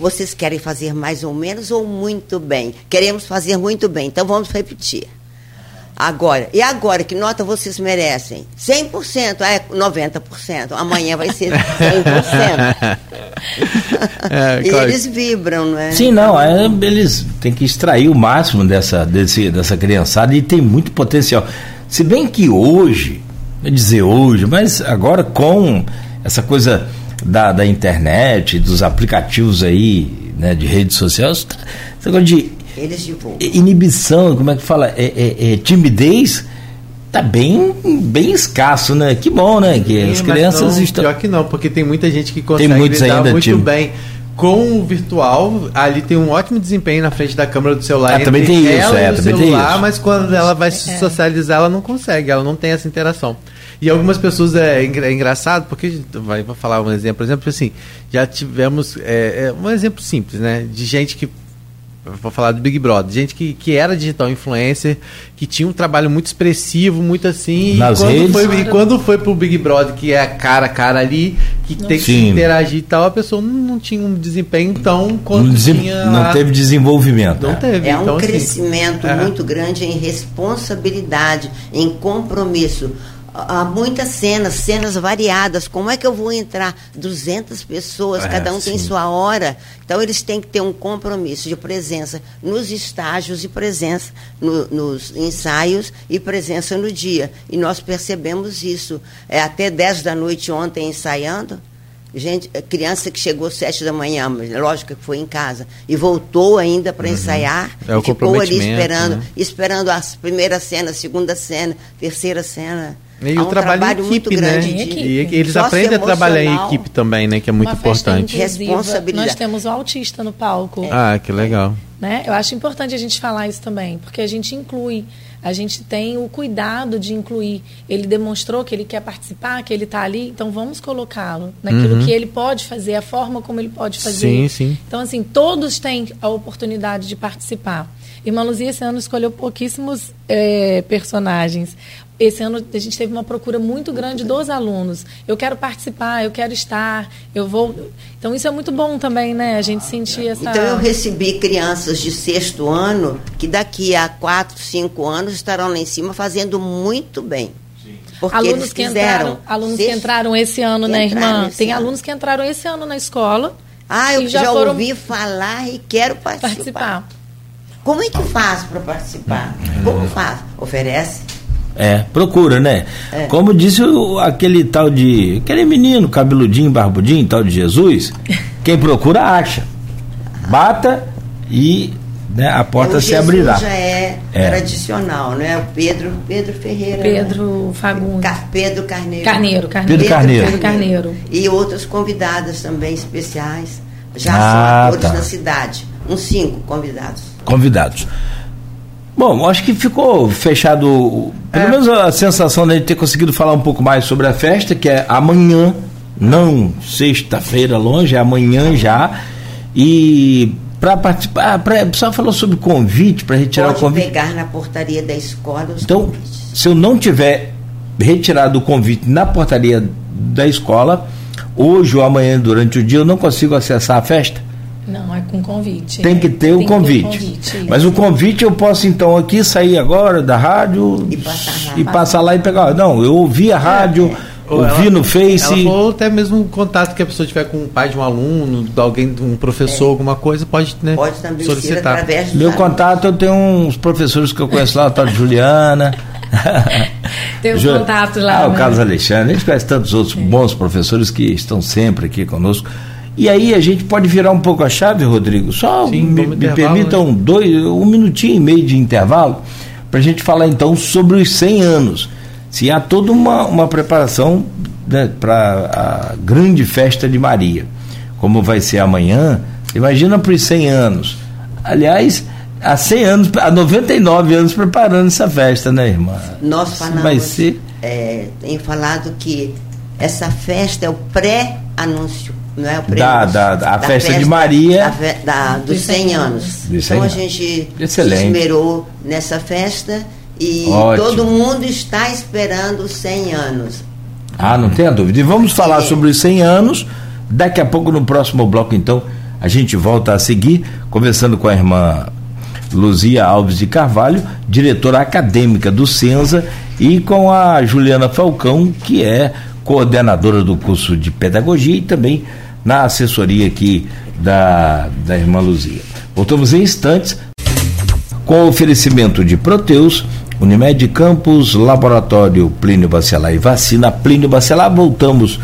Vocês querem fazer mais ou menos ou muito bem? Queremos fazer muito bem, então vamos repetir. Agora, e agora, que nota vocês merecem? 100%, é 90%, amanhã vai ser 100%. [LAUGHS] É, e claro. eles vibram, não é? Sim, não, é, eles têm que extrair o máximo dessa, desse, dessa criançada e tem muito potencial. Se bem que hoje, vou dizer hoje, mas agora com essa coisa da, da internet, dos aplicativos aí, né, de redes sociais, esse negócio de divulgam. inibição, como é que fala? É, é- é timidez tá bem, bem escasso, né? Que bom, né? Que as Sim, mas crianças não, estão. Pior que não, porque tem muita gente que consegue lidar ainda, muito bem com o virtual. Ali tem um ótimo desempenho na frente da câmera do celular. Ah, também tem isso, e é, o também tem celular, isso. Mas quando ela vai se socializar, ela não consegue, ela não tem essa interação. E algumas pessoas é, engra- é engraçado, porque vai vou falar um exemplo, por exemplo, assim, já tivemos é, é, um exemplo simples, né? De gente que vou falar do Big Brother, gente que, que era digital influencer, que tinha um trabalho muito expressivo, muito assim, Nas e, quando redes. foi, e quando foi pro Big Brother, que é a cara a cara ali, que tem que Sim. interagir e tal, a pessoa não, não tinha um desempenho tão quanto Não, desem- tinha não lá. teve desenvolvimento. Não né? teve. É um então, assim, crescimento é. muito grande em responsabilidade, em compromisso. Há muitas cenas, cenas variadas. Como é que eu vou entrar 200 pessoas, É, cada um tem sim. sua hora? Então eles têm que ter um compromisso de presença nos estágios e presença no- nos ensaios e presença no dia. E nós percebemos isso. É até 10 da noite ontem ensaiando. Gente, é, criança que chegou às sete da manhã, mas lógico que foi em casa, e voltou ainda para ensaiar, É e ficou ali esperando, né? esperando a primeira cena, a segunda cena, terceira cena. E o um trabalho em equipe, né? de equipe. E eles aprendem a trabalhar em equipe também, né? Que é muito importante. Responsabilidade. Nós temos o autista no palco. Ah, que legal. Né? Eu acho importante a gente falar isso também, porque a gente inclui, a gente tem o cuidado de incluir. Ele demonstrou que ele quer participar, que ele está ali, então vamos colocá-lo naquilo Uhum. que ele pode fazer, a forma como ele pode fazer. Sim, sim. Então, assim, todos têm a oportunidade de participar. Irmã Luzia esse ano escolheu pouquíssimos eh, personagens. Esse ano a gente teve uma procura muito grande dos alunos. Eu quero participar, eu quero estar, eu vou. Então isso é muito bom também, né? A gente sentir essa. Então eu recebi crianças de sexto ano que daqui a quatro, cinco anos estarão lá em cima fazendo muito bem. Porque alunos eles que quiseram. entraram, alunos que sexto- entraram esse ano, que né, irmã? Tem ano. alunos que entraram esse ano na escola. Ah, eu já, já foram ouvi falar e quero participar. participar. Como é que faz para participar? Como faz? Oferece? É, procura, né? É. Como disse o- aquele tal de. aquele menino, cabeludinho, barbudinho, tal de Jesus, [LAUGHS] quem procura acha. Bata e né, a porta o se Jesus abrirá. já é, É. tradicional, não é? O Pedro, Pedro Ferreira. né? Pedro Fagundes. Ca- Pedro Carneiro. Carneiro, Carneiro. Pedro Carneiro. Pedro Carneiro. E outras convidadas também especiais. Já Ah, são atores tá. na cidade. Uns cinco convidados. Convidados. Bom, acho que ficou fechado, pelo É. menos a sensação de ter conseguido falar um pouco mais sobre a festa, que é amanhã, não sexta-feira longe, é amanhã já. E para participar, pra, o pessoal falou sobre convite, para retirar Pode o convite. pegar na portaria da escola os Então, convites. se eu não tiver retirado o convite na portaria da escola, hoje ou amanhã durante o dia eu não consigo acessar a festa. Não, é com convite. Tem que ter o convite. convite, Mas o convite eu posso então aqui sair agora da rádio E passar lá. e passar lá e pegar. Não, eu ouvi a rádio, Ou ouvi ela- no Face. Ela falou até mesmo um contato que a pessoa tiver com o pai de um aluno, de alguém, de um professor, alguma coisa, pode, né, Pode também ser solicitar. através do Meu contato, eu tenho uns professores que eu conheço lá, a tal de Juliana. [LAUGHS] Tem os Ju- contatos lá. Ah, o né? Carlos Alexandre. A gente conhece tantos outros bons professores que estão sempre aqui conosco. E aí a gente pode virar um pouco a chave, Rodrigo. Só Sim, me, me permitam dois, um minutinho e meio de intervalo para a gente falar então sobre os 100 anos. Se há toda uma, uma preparação né, para a grande festa de Maria, como vai ser amanhã, imagina para os 100 anos. Aliás, há 100 anos, há 99 anos preparando essa festa, né, irmã? Nós falamos, vai ser é, tem falado que essa festa é o pré-anúncio, não é o pré Da- da- da- a festa de Maria. da da- dos Dos 100 100 anos. Dos 100 Então a anos. gente Excelente. se esmerou nessa festa e Ótimo. todo mundo está esperando os 100 anos. Ah, não tenha dúvida. E vamos falar Sim. sobre os 100 anos. Daqui a pouco, no próximo bloco, então, a gente volta a seguir, conversando com a irmã Luzia Alves de Carvalho, diretora acadêmica do Senza, e com a Juliana Falcão, que é coordenadora do curso de pedagogia e também na assessoria aqui da, da irmã Luzia. Voltamos em instantes com oferecimento de Proteus, Unimed Campos, Laboratório Plínio Bacelar e Vacina Plínio Bacelar. Voltamos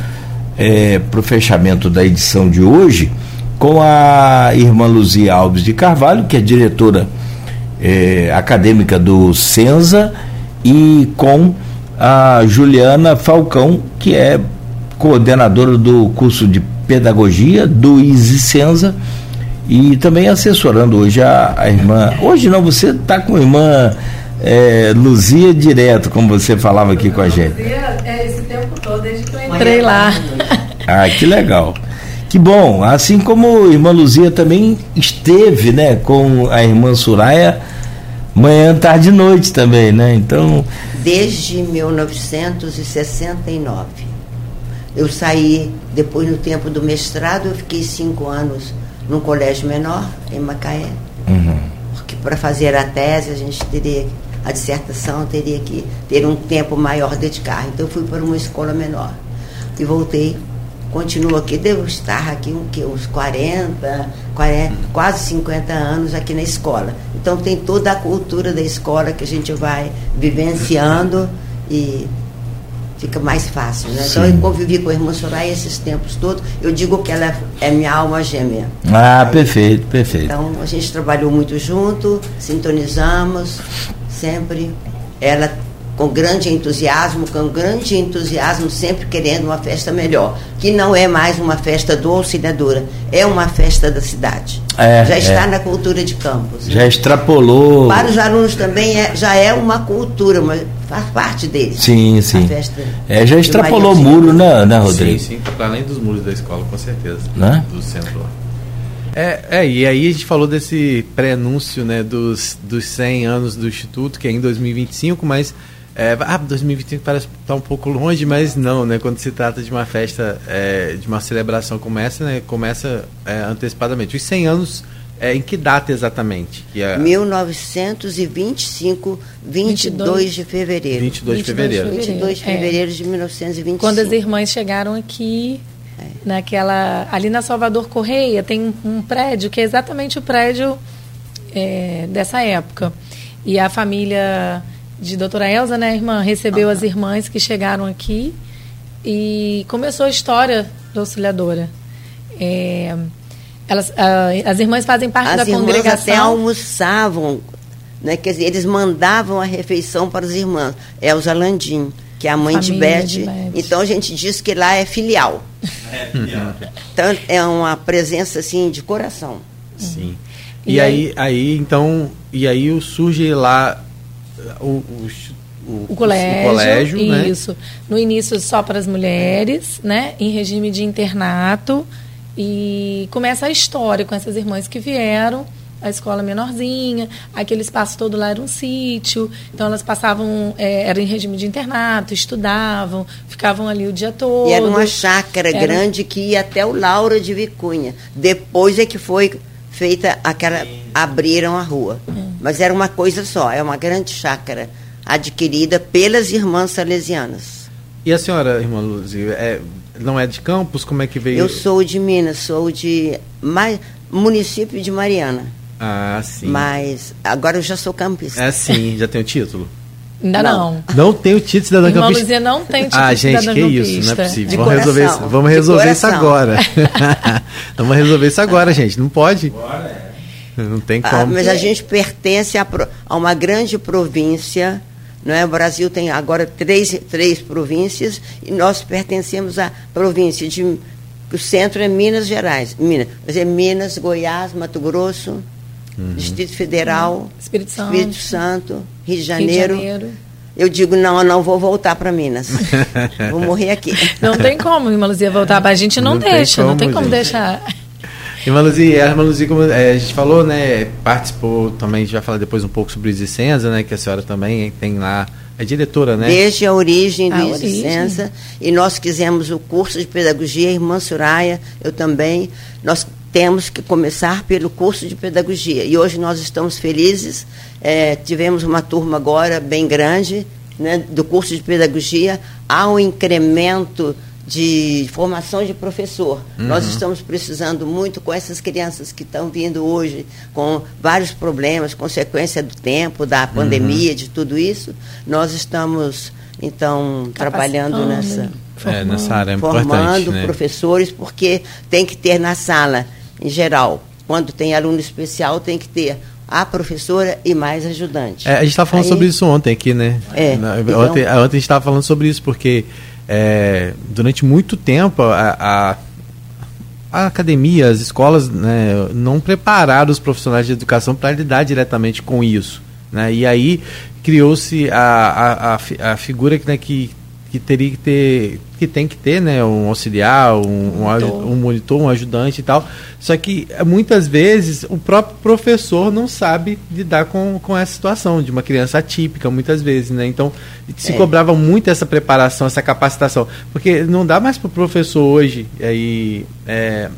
para o fechamento da edição de hoje com a irmã Luzia Alves de Carvalho, que é diretora eh, acadêmica do Senza, e com a Juliana Falcão, que é coordenadora do curso de pedagogia do ISI Senza e também assessorando hoje a, a irmã. Hoje não, você está com a irmã é, Luzia direto, como você falava aqui com a gente. É esse tempo todo, desde que eu entrei lá. Ah, que legal. Que bom. Assim como a irmã Luzia também esteve, né, com a irmã Soraya manhã, tarde e noite também, né? Então, Desde 1969. Eu saí, depois no tempo do mestrado, eu fiquei cinco anos num colégio menor, em Macaé. uhum. Porque para fazer a tese a gente teria. a dissertação, teria que ter um tempo maior dedicar. Então eu fui para uma escola menor. E voltei, continuo aqui, devo estar aqui um, que, uns 40, 40, quase 50 anos aqui na escola. Então tem toda a cultura da escola que a gente vai vivenciando e fica mais fácil. Né? Então eu convivi com a irmã Soraya esses tempos todos. Eu digo que ela é minha alma gêmea. Ah, perfeito, perfeito. Então a gente trabalhou muito junto, sintonizamos sempre. Ela com grande entusiasmo, com grande entusiasmo, sempre querendo uma festa melhor, que não é mais uma festa do Auxiliadora, é uma festa da cidade. É, já está é. na cultura de campos. Já extrapolou. Para os alunos também é, já é uma cultura, mas faz parte deles. Sim, sim. A festa É, já extrapolou o muro, né, né Rodrigo? Sim, sim, para além dos muros da escola, com certeza. Né? Do centro lá. É, é, e aí a gente falou desse pré-anúncio né, dos, dos 100 anos do Instituto, que é em 2025, mas. É, ah, 2025 parece estar um pouco longe, mas não, né? Quando se trata de uma festa, é, de uma celebração como essa, né? Começa é, antecipadamente. Os 100 anos, é, em que data exatamente? Que é 1925, 22 de fevereiro. 22 de 22 de fevereiro. 22 de É. fevereiro de 1925. Quando as irmãs chegaram aqui, naquela ali na Salvador Correia, tem um, um prédio que é exatamente o prédio é, dessa época. E a família de doutora Elza, né, irmã, recebeu as irmãs que chegaram aqui e começou a história da auxiliadora. É, elas, ah, as irmãs fazem parte As da irmãs congregação. até almoçavam, né? Quer dizer, eles mandavam a refeição para as irmãs. Elza Landim, que é a mãe de Família Beth. de Beth. Então a gente diz que lá é filial. Então é uma presença assim de coração. Sim. E E, aí, aí, então, e aí surge lá o, o, o, O colégio, colégio, né? isso. No início só para as mulheres, né? Em regime de internato. E começa a história com essas irmãs que vieram, a escola menorzinha, aquele espaço todo lá era um sítio, então elas passavam, é, era em regime de internato, estudavam, ficavam ali o dia todo. E era uma chácara Era- grande que ia até o Laura de Vicunha. Depois é que foi feita aquela. abriram a rua. Mas era uma coisa só, é uma grande chácara adquirida pelas irmãs salesianas. E a senhora, irmã Luzia, é, não é de Campos? Como é que veio? Eu sou de Minas, sou de Ma- município de Mariana. Ah, sim. Mas agora eu já sou campista. É sim, já tem o título? [LAUGHS] Ainda Não. não. Não tem o título de cidadã campista. Luzia não tem título Ah, de gente, cidadã que isso, não é campista. possível. De vamos resolver isso, coração, vamos de resolver isso coração. agora. [LAUGHS] vamos resolver isso agora, gente. Não pode. Não tem Ah, como. mas a gente pertence a, a uma grande província. Não é? O Brasil tem agora três, três províncias e nós pertencemos à província de. O centro é Minas Gerais. Minas, mas é Minas, Goiás, Mato Grosso, Distrito Federal, Espírito Santo. Espírito Santo, Rio de Rio de Janeiro. Eu digo, não, eu não vou voltar para Minas. [LAUGHS] vou morrer aqui. Não tem como, irmã Luzia, voltar. A gente não, Não tem deixa, não como, tem como gente. deixar. Irmã Luzia, a irmã Luzia, como é, a gente falou, né, participou também, a gente vai falar depois um pouco sobre o Licença, né, que a senhora também tem lá, é diretora, né? Desde a origem do licença. E nós quisemos o curso de pedagogia, a irmã Soraya, eu também. Nós temos que começar pelo curso de pedagogia. E hoje nós estamos felizes. eh, tivemos uma turma agora bem grande né, do curso de pedagogia. Há um incremento de formação de professor. Nós estamos precisando muito com essas crianças que estão vindo hoje com vários problemas, consequência do tempo, da pandemia, de tudo isso. Nós estamos, então, trabalhando nessa É, nessa área é formando né? professores, porque tem que ter na sala, em geral, quando tem aluno especial, tem que ter a professora e mais ajudante. É, a gente estava falando Aí- sobre isso ontem aqui, né? É, Na- então- ontem, ontem a gente estava falando sobre isso, porque é, durante muito tempo a, a, a academia, as escolas né, não prepararam os profissionais de educação para lidar diretamente com isso. Né? E aí criou-se a, a, a figura que, né, que, que teria que ter, que tem que ter, né, um auxiliar, um, um, Monitor. um monitor, um ajudante e tal. Só que eh, muitas vezes o próprio professor não sabe lidar com, com essa situação de uma criança atípica, muitas vezes, né? Então se É. cobrava muito essa preparação, essa capacitação, porque não dá mais para o professor hoje aí é,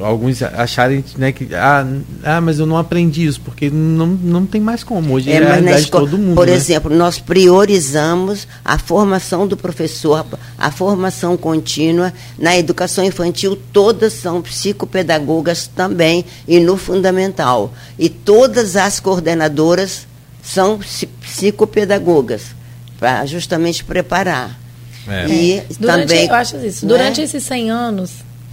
alguns acharem né, que ah, ah, mas eu não aprendi isso, porque não, não tem mais como. Hoje é, É, a realidade de escola, todo mundo. por né? exemplo, nós priorizamos a formação do professor, a formação contínua. Na educação infantil, todas são psicopedagogas também, e no fundamental. E todas as coordenadoras são psi- psicopedagogas, para justamente preparar. É. E Durante, também. eu acho isso. né? Durante esses 100 anos,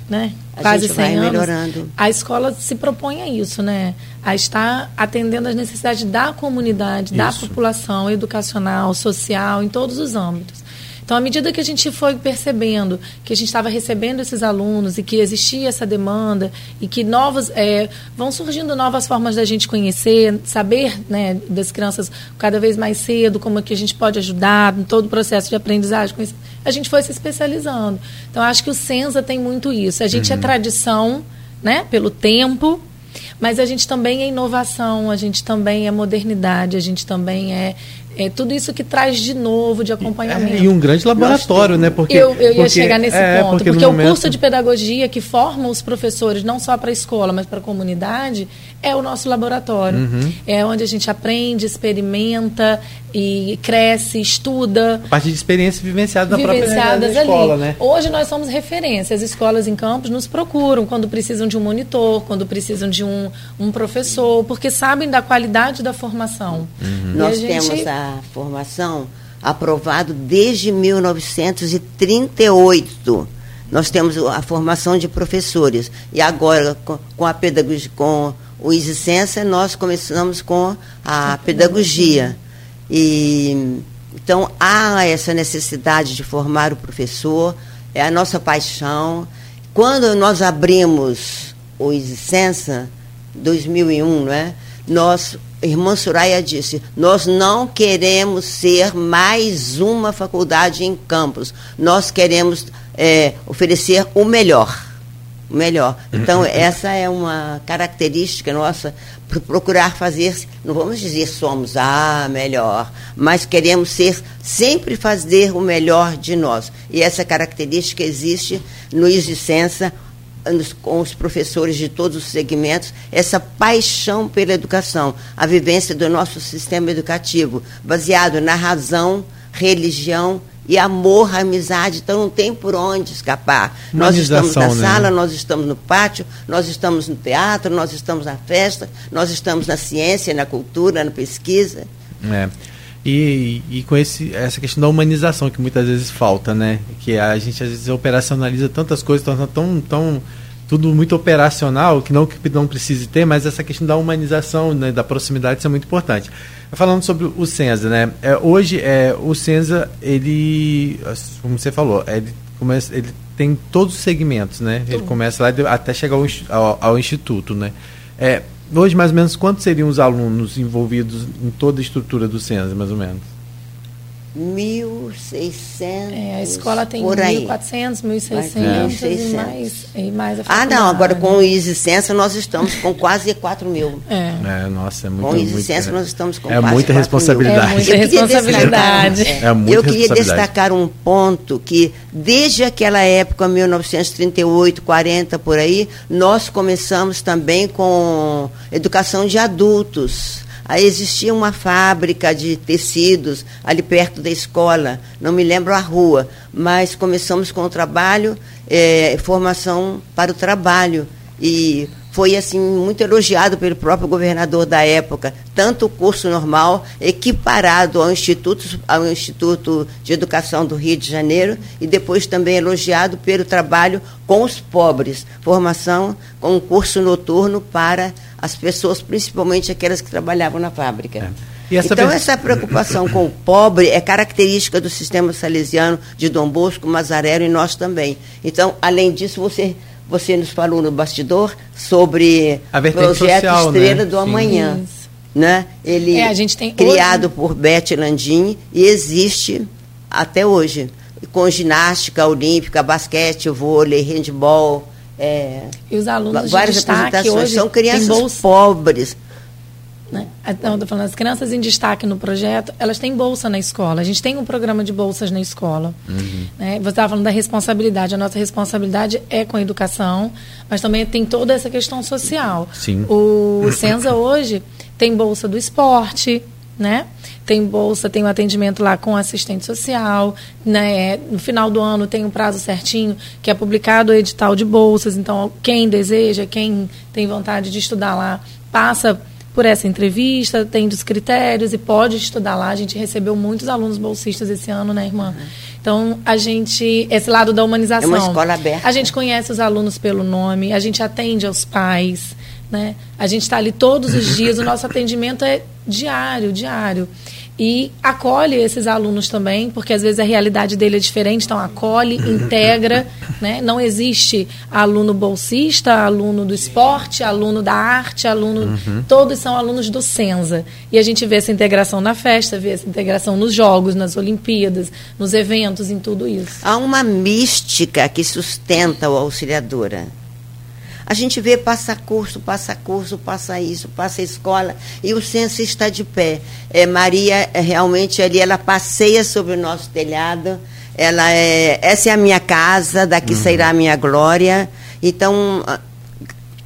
né? A quase gente 100 vai anos, melhorando. a escola se propõe a isso, né? A estar atendendo às necessidades da comunidade, da Isso. população educacional, social, em todos os âmbitos. Então, à medida que a gente foi percebendo que a gente estava recebendo esses alunos e que existia essa demanda e que novos é, vão surgindo novas formas da gente conhecer, saber né, das crianças cada vez mais cedo como é que a gente pode ajudar em todo o processo de aprendizagem, conhecimento, a gente foi se especializando. Então, acho que o Senza tem muito isso. A gente é tradição, né, pelo tempo, mas a gente também é inovação, a gente também é modernidade, a gente também é, é tudo isso que traz de novo de acompanhamento. É, e um grande laboratório, né? Porque, eu, eu ia porque- chegar nesse é, ponto, porque, porque, o momento- curso de pedagogia que forma os professores, não só para a escola, mas para a comunidade, é o nosso laboratório. Uhum. É onde a gente aprende, experimenta e cresce, estuda. a parte de experiência vivenciada na própria Vivenciadas da escola, ali. né? Hoje nós somos referência. As escolas em campos nos procuram quando precisam de um monitor, quando precisam de um, um professor, porque sabem da qualidade da formação. Uhum. Nós a gente- temos a formação aprovado desde 1938. Nós temos a formação de professores. E agora, com, com a pedagogia, com o Isicença, nós começamos com a pedagogia. E, então, há essa necessidade de formar o professor, é a nossa paixão. Quando nós abrimos o Isicença, 2001, não é? Nós, irmã Soraya disse, nós não queremos ser mais uma faculdade em campus. Nós queremos é, oferecer o melhor. Melhor. [LAUGHS] Então, essa é uma característica nossa, pro- procurar fazer, não vamos dizer somos a melhor, mas queremos ser, sempre fazer o melhor de nós. E essa característica existe no Islicença, nos- com os professores de todos os segmentos, essa paixão pela educação, a vivência do nosso sistema educativo, baseado na razão, religião e amor, amizade. Então não tem por onde escapar. Nós estamos na né? sala, nós estamos no pátio, nós estamos no teatro, nós estamos na festa, nós estamos na ciência, na cultura, na pesquisa. É. E, e com esse, essa questão da humanização que muitas vezes falta, né? Que a gente às vezes operacionaliza tantas coisas, tão, tão, tão tudo muito operacional, que não que não precise ter, mas essa questão da humanização, né, da proximidade, isso é muito importante. Falando sobre o Senza, né? É, hoje é, o Senza, ele, como você falou, ele, começa, ele tem todos os segmentos, né? Ele começa lá até chegar ao, ao, ao instituto, né? É, hoje, mais ou menos, quantos seriam os alunos envolvidos em toda a estrutura do Senza, mais ou menos? 1.600. É, a escola tem por aí. 1.400, 1.600 É. e mais, e mais a Ah, não, agora faculdade. com o Isicença nós estamos com quase 4 mil. É. É, nossa, é muito. Com o muito- nós estamos com É quase muita 4 mil. responsabilidade. É muita Eu queria responsabilidade. destacar- É eu queria responsabilidade. destacar um ponto que, desde aquela época, 1938, 40, por aí, nós começamos também com educação de adultos. Aí existia uma fábrica de tecidos ali perto da escola, não me lembro a rua, mas começamos com o trabalho, eh, formação para o trabalho. E foi assim muito elogiado pelo próprio governador da época, tanto o curso normal equiparado ao Instituto, ao Instituto de Educação do Rio de Janeiro e depois também elogiado pelo trabalho com os pobres, formação com um curso noturno para as pessoas, principalmente aquelas que trabalhavam na fábrica. E essa então, vers- essa preocupação com o pobre é característica do sistema salesiano de Dom Bosco, Mazarero e nós também. Então, além disso, você, você nos falou no bastidor sobre o projeto social, né? Estrela do Sim. Amanhã. Isso. Né? Ele É, a gente tem criado hoje- por Beth Landim e existe até hoje, com ginástica olímpica, basquete, vôlei, handball, é, E os alunos várias de apresentações. hoje São crianças pobres. Né? Então, tô falando, as crianças em destaque no projeto, elas têm bolsa na escola. A gente tem um programa de bolsas na escola. Uhum. Né? Você estava falando da responsabilidade. A nossa responsabilidade é com a educação, mas também tem toda essa questão social. Sim. O Senza [COUGHS] hoje tem bolsa do esporte, né? Tem bolsa, tem um atendimento lá com assistente social, né? No final do ano tem um prazo certinho que é publicado o edital de bolsas. Então, quem deseja, quem tem vontade de estudar lá, passa por essa entrevista, tem dos critérios e pode estudar lá. A gente recebeu muitos alunos bolsistas esse ano, né, irmã? Então, a gente, esse lado da humanização. É uma escola aberta. A gente conhece os alunos pelo nome, a gente atende aos pais, né? A gente está ali todos os dias, o nosso atendimento é diário, diário e acolhe esses alunos também, porque às vezes a realidade dele é diferente, então acolhe, [COUGHS] integra, né? Não existe aluno bolsista, aluno do esporte, aluno da arte, aluno, uhum. todos são alunos do Senza. E a gente vê essa integração na festa, vê essa integração nos jogos, nas Olimpíadas, nos eventos, em tudo isso. Há uma mística que sustenta o auxiliadora. A gente vê passa curso, passa curso, passa isso, passa escola, e o censo está de pé. É, Maria, é, realmente, ali, ela passeia sobre o nosso telhado, ela é, essa é a minha casa, daqui uhum. sairá a minha glória. Então,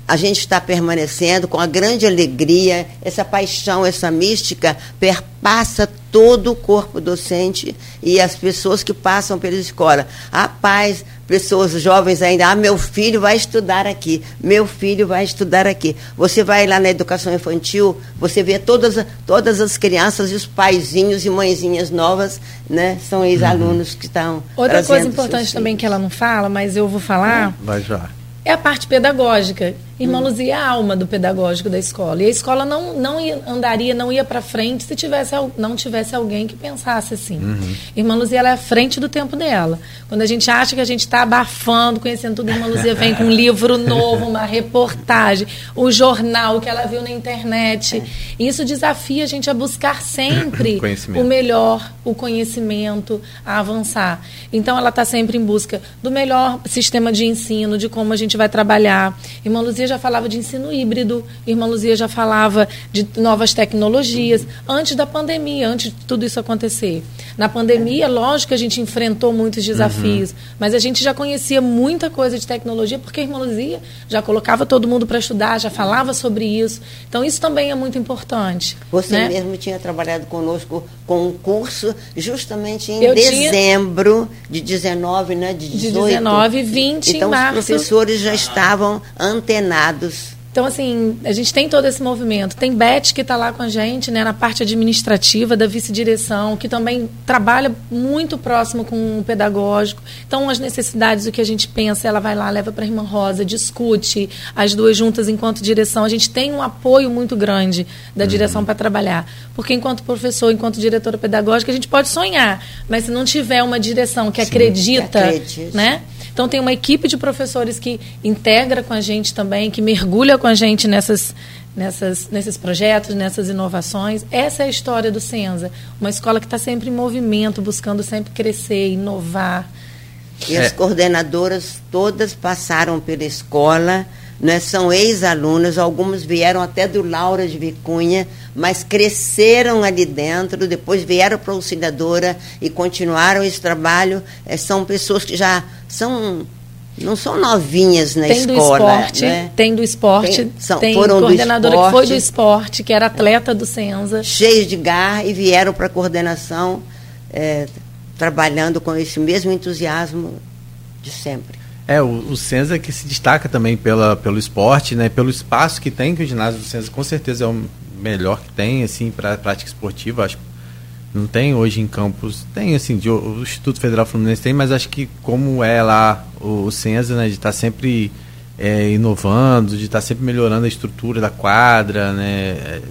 a gente está permanecendo com a grande alegria, essa paixão, essa mística perpassa todo o corpo docente e as pessoas que passam pela escola. A paz, pessoas jovens ainda, ah, meu filho vai estudar aqui, meu filho vai estudar aqui. Você vai lá na educação infantil, você vê todas, todas as crianças e os paizinhos e mãezinhas novas, né? São ex-alunos que estão. Outra coisa importante também que ela não fala, mas eu vou falar. Vai já. É a parte pedagógica. Irmã Luzia é a alma do pedagógico da escola. E a escola não, não ia, andaria, não ia para frente se tivesse, não tivesse alguém que pensasse assim. Uhum. Irmã Luzia ela é à frente do tempo dela. Quando a gente acha que a gente está abafando, conhecendo tudo, Irmã Luzia vem com um [LAUGHS] livro novo, uma reportagem, o jornal que ela viu na internet. E isso desafia a gente a buscar sempre [COUGHS] o melhor, o conhecimento, a avançar. Então ela está sempre em busca do melhor sistema de ensino, de como a gente vai trabalhar. Irmã Luzia já falava de ensino híbrido, Irmã Luzia já falava de novas tecnologias, antes da pandemia, antes de tudo isso acontecer. Na pandemia, lógico que a gente enfrentou muitos desafios, uhum. mas a gente já conhecia muita coisa de tecnologia, porque a Irmã Luzia já colocava todo mundo para estudar, já falava sobre isso. Então, isso também é muito importante. Você né? mesmo tinha trabalhado conosco com um curso justamente em Eu dezembro tinha... de 19, né? De 18. De 19, 20 então, em março. os professores já estavam antenados então, assim, a gente tem todo esse movimento. Tem Beth que está lá com a gente, né, na parte administrativa da vice-direção, que também trabalha muito próximo com o pedagógico. Então, as necessidades, o que a gente pensa, ela vai lá, leva para a irmã Rosa, discute as duas juntas enquanto direção. A gente tem um apoio muito grande da uhum. direção para trabalhar. Porque, enquanto professor, enquanto diretora pedagógica, a gente pode sonhar, mas se não tiver uma direção que Sim, acredita, que né? Então tem uma equipe de professores que integra com a gente também, que mergulha com a gente nessas, nessas, nesses projetos, nessas inovações. Essa é a história do Senza, uma escola que está sempre em movimento, buscando sempre crescer, inovar. E as é. coordenadoras todas passaram pela escola, né, são ex-alunas, algumas vieram até do Laura de Vicunha, mas cresceram ali dentro, depois vieram para a auxiliadora e continuaram esse trabalho. É, são pessoas que já são não são novinhas na tem escola. Do esporte, né? Tem do esporte, tem, são, tem foram coordenadora esporte, que foi do esporte, que era atleta do Senza. Cheios de garra e vieram para a coordenação, é, trabalhando com esse mesmo entusiasmo de sempre. É, o, o Senza que se destaca também pela, pelo esporte, né, pelo espaço que tem, que o ginásio do Senza com certeza é o melhor que tem, assim, para prática esportiva, acho não tem hoje em campos, tem assim, de, o Instituto Federal Fluminense tem, mas acho que como é lá o, o Senza, né, de estar tá sempre é, inovando, de estar tá sempre melhorando a estrutura da quadra, né,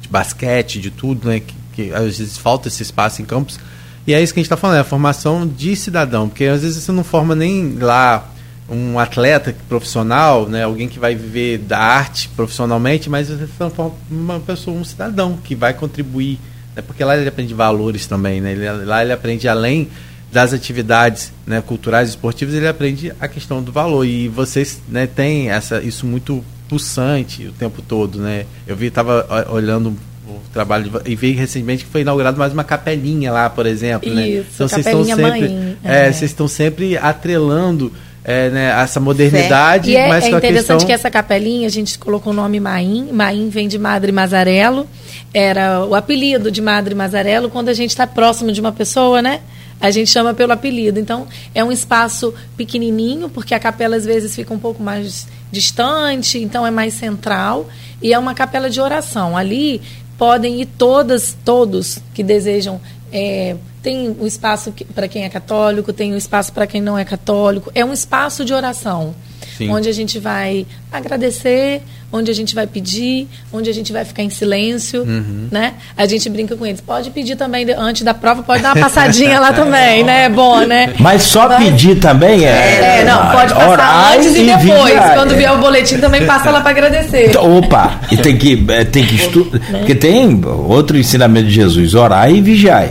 de basquete, de tudo, né, que, que às vezes falta esse espaço em campos, e é isso que a gente está falando, é a formação de cidadão, porque às vezes você não forma nem lá um atleta profissional, né, alguém que vai viver da arte profissionalmente, mas você forma uma pessoa, um cidadão que vai contribuir, né, porque lá ele aprende valores também, né, ele, lá ele aprende além das atividades né, culturais e esportivas, ele aprende a questão do valor e vocês né, têm essa, isso muito pulsante o tempo todo, né? Eu vi, estava olhando o trabalho de, e vi recentemente que foi inaugurado mais uma capelinha lá, por exemplo, né? Isso, Então vocês estão sempre, mãe, é, é. vocês estão sempre atrelando é, né, essa modernidade, E é, mas é a interessante questão que essa capelinha, a gente colocou o nome Maim. Maim vem de Madre Mazarello. Era o apelido de Madre Mazarello quando a gente está próximo de uma pessoa, né? A gente chama pelo apelido. Então, é um espaço pequenininho, porque a capela às vezes fica um pouco mais distante, então é mais central. E é uma capela de oração. Ali podem ir todas, todos que desejam. é, tem um espaço para quem é católico, tem um espaço para quem não é católico. É um espaço de oração. Sim. Onde a gente vai agradecer, onde a gente vai pedir, onde a gente vai ficar em silêncio, Uhum. né? A gente brinca com eles. Pode pedir também antes da prova, pode dar uma passadinha lá [LAUGHS] também, né? É bom, né? Mas só Mas- pedir também é. É, não, pode passar orar antes e depois. Quando vier o boletim também passa lá para agradecer. Opa! E tem que, é, tem que estudar. Porque tem outro ensinamento de Jesus: orar e vigiar.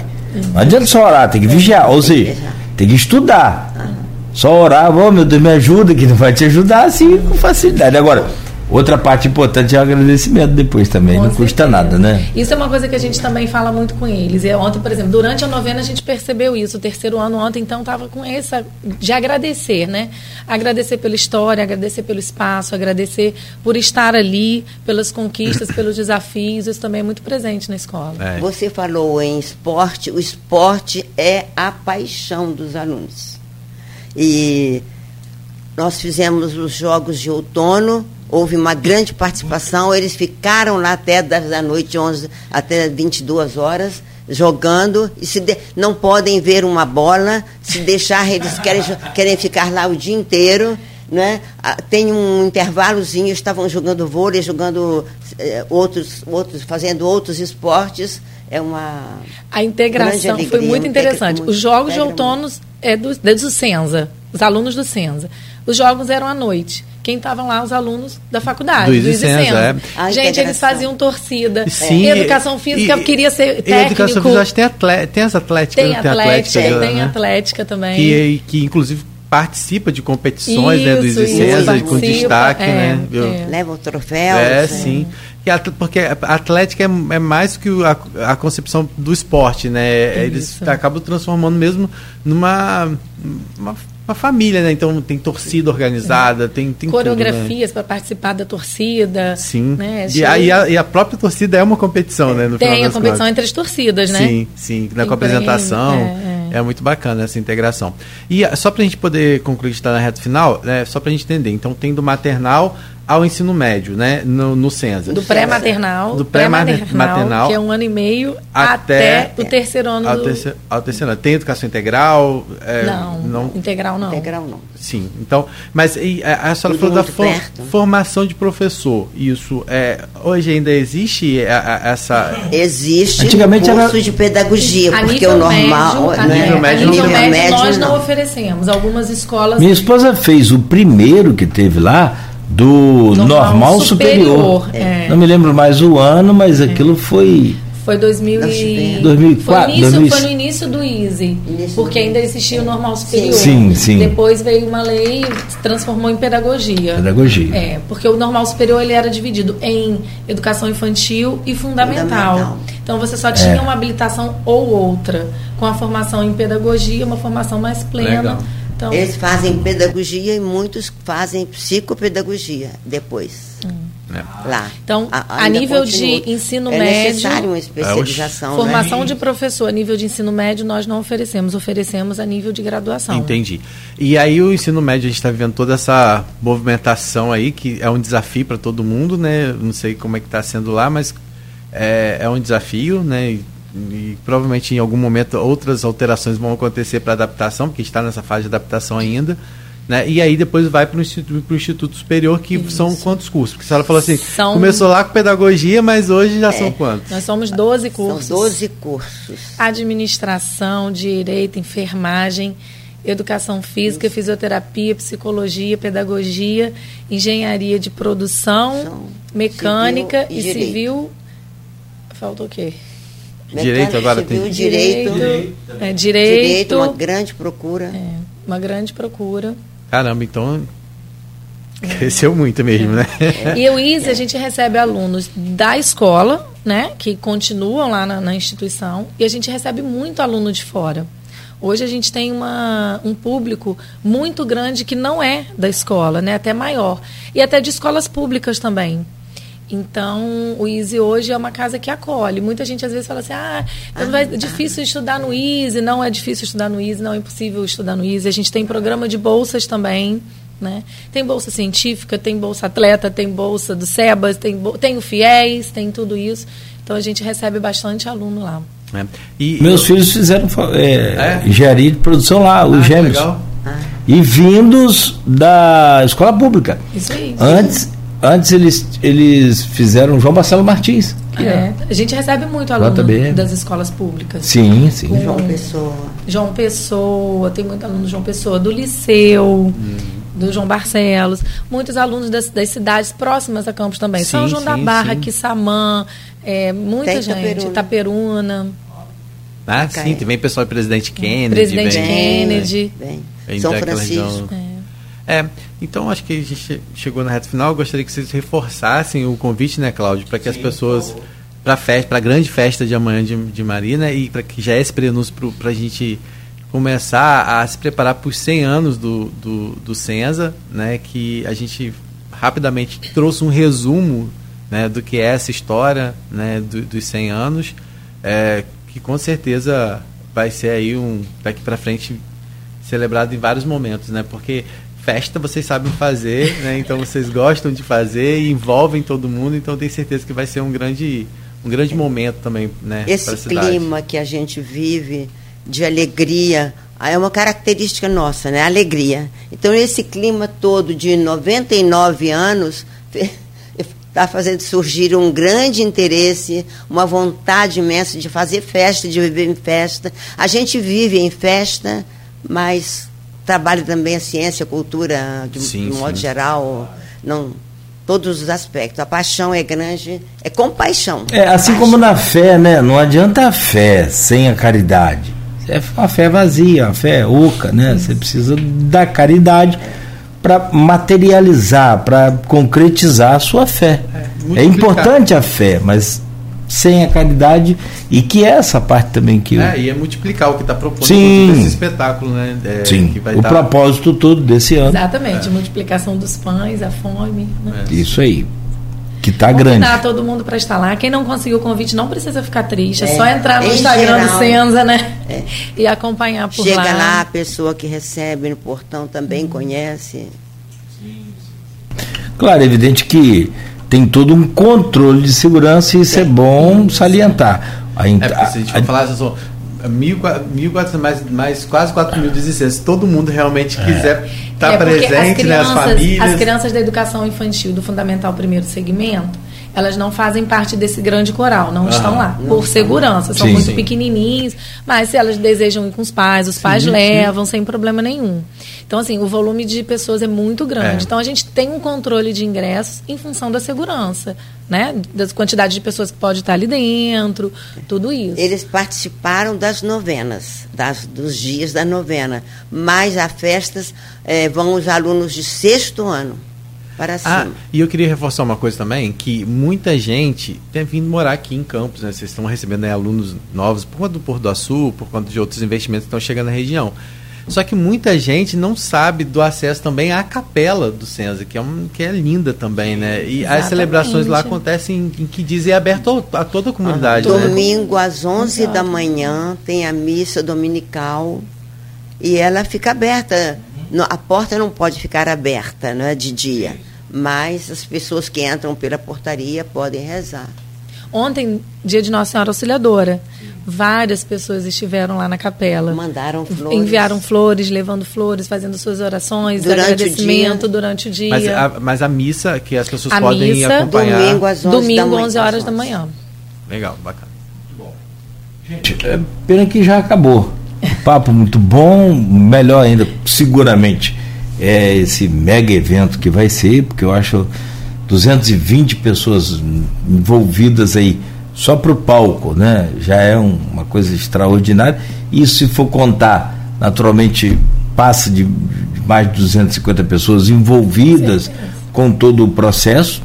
Não adianta só orar, tem que vigiar. Ou seja, tem que estudar. Só orar, oh, meu Deus, me ajuda, que não vai te ajudar assim com facilidade. Agora, outra parte importante é o agradecimento depois também. Com não custa certeza. nada, né? Isso é uma coisa que a gente também fala muito com eles. E ontem, por exemplo, durante a novena a gente percebeu isso. O terceiro ano ontem, então, estava com essa de agradecer, né? Agradecer pela história, agradecer pelo espaço, agradecer por estar ali, pelas conquistas, pelos [COUGHS] desafios. Isso também é muito presente na escola. É. Você falou em esporte, o esporte é a paixão dos alunos. E nós fizemos os jogos de outono, houve uma grande participação, eles ficaram lá até 10 da noite, 11 até 22 horas, jogando, e se de- não podem ver uma bola, se deixar, eles querem, querem ficar lá o dia inteiro. Né? Ah, Tem um intervalozinho, estavam jogando vôlei, jogando eh, outros, outros, fazendo outros esportes. É uma A integração foi muito interessante. Os jogos de outono é do, é do Senza, os alunos do Senza. Os jogos eram à noite. Quem estavam lá, os alunos da faculdade, Do do Easy Senza, Senza. é. A Gente, eles faziam torcida. Sim, E educação física, eu queria ser e técnico. educação física, acho que tem, atleta, tem as atléticas, Tem né? atlética, né? tem atlética também. que, que inclusive participa de competições né, do Isso, Easy isso, Senza, com destaque, é, né? Eu- é. leva troféus. É, né? sim. Porque a atlética é, é mais que o- a, a concepção do esporte, né? Eles Isso. acabam transformando mesmo numa uma, uma família, né? Então tem torcida organizada, tem, tem tudo, né? Coreografias para participar da torcida. Sim. Né? E, a, e, a, e a própria torcida é uma competição, né? No Tem a competição contas. entre as torcidas, né? Sim, sim, na Tem com a apresentação. prêmio, É, muito bacana essa integração. E ah, só para a gente poder concluir está na reta final, né, só para a gente entender. Então, tem do maternal ao ensino médio, né? No, no Senza. Do pré-maternal, Do pré-maternal que é um ano e meio, até- até, o terceiro ano Ao do... terceiro, ao terceiro ano. Tem educação integral? é, Não, integral não. Integral não. Sim, então, mas e, a, a senhora falou da for- formação de professor. Isso é hoje ainda existe a- a- essa Existe Antigamente curso era- de pedagogia, A porque nível o normal. médio, né? nível a médio nível não. médio, médio, nós não. não. oferecemos. Algumas escolas Minha esposa fez o primeiro que teve lá do Normal normal, superior. superior, é. Não me lembro mais o ano, mas aquilo foi. foi 2000 Nós e... tivemos. 2004, foi, início, 2000. foi no início do Easy, porque ainda existia o normal superior. Sim, sim. Depois veio uma lei e se transformou em pedagogia. Pedagogia. É, porque o normal superior ele era dividido em educação infantil e fundamental. Fundamental. Então você só É. tinha uma habilitação ou outra, com a formação em pedagogia, uma formação mais plena. Legal. Então, Eles fazem pedagogia e muitos fazem psicopedagogia depois. né, Lá. Então, a ainda nível continua. de ensino é médio- necessário uma especialização. né? formação de professor a nível de ensino médio nós não oferecemos, oferecemos a nível de graduação. Entendi. E aí o ensino médio, a gente está vivendo toda essa movimentação aí, que é um desafio para todo mundo, né? Não sei como é que está sendo lá, mas é, é um desafio, né? E, e provavelmente em algum momento outras alterações vão acontecer para adaptação, porque está nessa fase de adaptação ainda. Né? E aí depois vai para o instituto, instituto Superior, que são quantos cursos? Porque a senhora falou assim, São- começou lá com pedagogia, mas hoje já são quantos? Nós somos 12 São cursos. 12 cursos. Administração, direito, enfermagem, educação física, fisioterapia, psicologia, pedagogia, engenharia de produção, São mecânica civil e e civil. Falta o quê? Direito agora civil, tem- Direito, Direito, é, direito, direito, uma grande procura. é, uma grande procura. Caramba, então Cresceu muito mesmo, né? E o ISE, a gente recebe alunos da escola, né, que continuam lá na, na instituição, e a gente recebe muito aluno de fora. Hoje a gente tem uma, um público muito grande que não é da escola, né, até maior. E até de escolas públicas também. Então, o Easy hoje é uma casa que acolhe. Muita gente às vezes fala assim: ah, é difícil estudar no Easy. Não é difícil estudar no Easy, não é impossível estudar no Easy. A gente tem programa de bolsas também. Né? Tem bolsa científica, tem bolsa atleta, tem bolsa do SEBAS, tem, tem o FIES, tem tudo isso. Então a gente recebe bastante aluno lá. É. E, Meus eu... filhos fizeram é, é? engenharia de produção lá, os ah, gêmeos. Legal. E vindos da escola pública. Isso aí. Antes, antes eles, eles fizeram João Marcelo Martins. É. A gente recebe muito aluno das escolas públicas. Sim, sim. Com João Pessoa. João Pessoa, tem muito aluno João Pessoa, do Liceu. Hum do João Barcelos, muitos alunos das, das cidades próximas a Campos também. Sim, São João sim, da Barra, sim. Quissamã, é, muita Tem gente, Itaperuna. Itaperuna. Ah, sim, também pessoal do Presidente Kennedy. Presidente vem, Kennedy. Vem. vem. São Francisco. É. é. Então acho que a gente chegou na reta final. Eu gostaria que vocês reforçassem o convite, né, Cláudio, para que as pessoas para a festa, para a grande festa de amanhã de, de Marina e para que já é esse prenúncio para a gente começar a se preparar para os 100 anos do, do, do Senza, né, que a gente rapidamente trouxe um resumo né, do que é essa história né, do, dos 100 anos, é, que com certeza vai ser aí um daqui para frente celebrado em vários momentos, né? Porque festa vocês sabem fazer, né? Então vocês gostam de fazer e envolvem todo mundo, então tenho certeza que vai ser um grande um grande momento também, né? Esse clima que a gente vive de alegria. É uma característica nossa, né? Alegria. Então, esse clima todo de 99 anos está [LAUGHS] fazendo surgir um grande interesse, uma vontade imensa de fazer festa, de viver em festa. A gente vive em festa, mas trabalha também a ciência, a cultura, de, sim, de um modo sim. geral. Não, todos os aspectos. A paixão é grande, é compaixão. É, assim paixão. como na fé, né? Não adianta a fé sem a caridade é uma fé vazia, uma fé oca, né? Você precisa da caridade para materializar, para concretizar a sua fé. É, é importante a fé, mas sem a caridade e que é essa parte também que é, e é multiplicar o que está propondo Sim. esse espetáculo né é, Sim. o dar... propósito todo desse ano exatamente é. multiplicação dos pães a fome né? isso aí que está grande. Convidar todo mundo para estar lá. Quem não conseguiu o convite não precisa ficar triste. É, é só entrar no Instagram geral, do Senza, né? É. E acompanhar por Chega lá. Chega lá, a pessoa que recebe no portão também conhece. Claro, é evidente que tem todo um controle de segurança e isso é, é bom salientar. A, é, porque se a gente for a, falar, só, 1.400, mais, mais quase 4.016. Se todo mundo realmente é. quiser estar tá é presente, as, né, as famílias. As crianças da educação infantil do Fundamental Primeiro Segmento, elas não fazem parte desse grande coral, não estão lá, por segurança, são sim, muito sim. pequenininhos, mas se elas desejam ir com os pais, os sim, pais levam sem problema nenhum. Então, assim, o volume de pessoas é muito grande. É. Então, a gente tem um controle de ingressos em função da segurança, né? Das quantidades de pessoas que pode estar ali dentro, tudo isso. Eles participaram das novenas, das, dos dias da novena, mas a festas é, vão os alunos de sexto ano para ah, cima. Ah, e eu queria reforçar uma coisa também, que muita gente tem vindo morar aqui em Campos, né? Vocês estão recebendo né, alunos novos por conta do Porto do Açul, por conta de outros investimentos que estão chegando na região. Só que muita gente não sabe do acesso também à capela do Senza, que é, um, que é linda também, né? E Exatamente. as celebrações lá acontecem em, que dizem é aberto a toda a comunidade. Né? Domingo às 11 Exato. da manhã tem a missa dominical e ela fica aberta. A porta não pode ficar aberta né, de dia mas as pessoas que entram pela portaria podem rezar. Ontem, dia de Nossa Senhora Auxiliadora, várias pessoas estiveram lá na capela. Mandaram flores. Enviaram flores, levando flores, fazendo suas orações, durante agradecimento o durante o dia. Mas a, mas a missa que as pessoas a podem missa, acompanhar. Domingo às 11, domingo, da manhã, 11 horas da manhã. Legal, bacana. Gente, é pena que já acabou. Papo muito bom, melhor ainda, seguramente é esse mega evento que vai ser, porque eu acho 220 pessoas envolvidas aí só para o palco, né? Já é um, uma coisa extraordinária. E se for contar, naturalmente passa de, de mais de 250 pessoas envolvidas com todo o processo.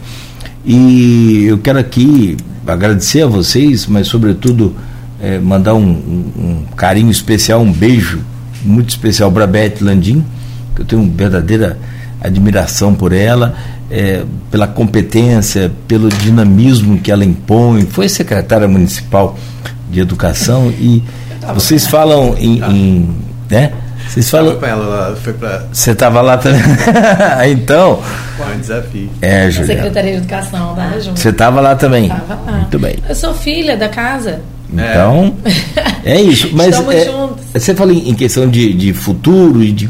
E eu quero aqui agradecer a vocês, mas sobretudo é, mandar um, um, um, carinho especial, um beijo muito especial para a Beth Landim, que eu tenho uma verdadeira admiração por ela, é, pela competência, pelo dinamismo que ela impõe. Foi secretária municipal de educação e vocês falam em, em né? Vocês falam. Ela, foi pra... Você estava lá também. [LAUGHS] então. Foi um desafio. É, Juliana. Secretaria de Educação, tava junto. Você estava lá também. Tava lá. Muito bem. Eu sou filha da casa. Então, é, é isso. Mas Estamos é, juntos. você fala em, em questão de, de futuro e de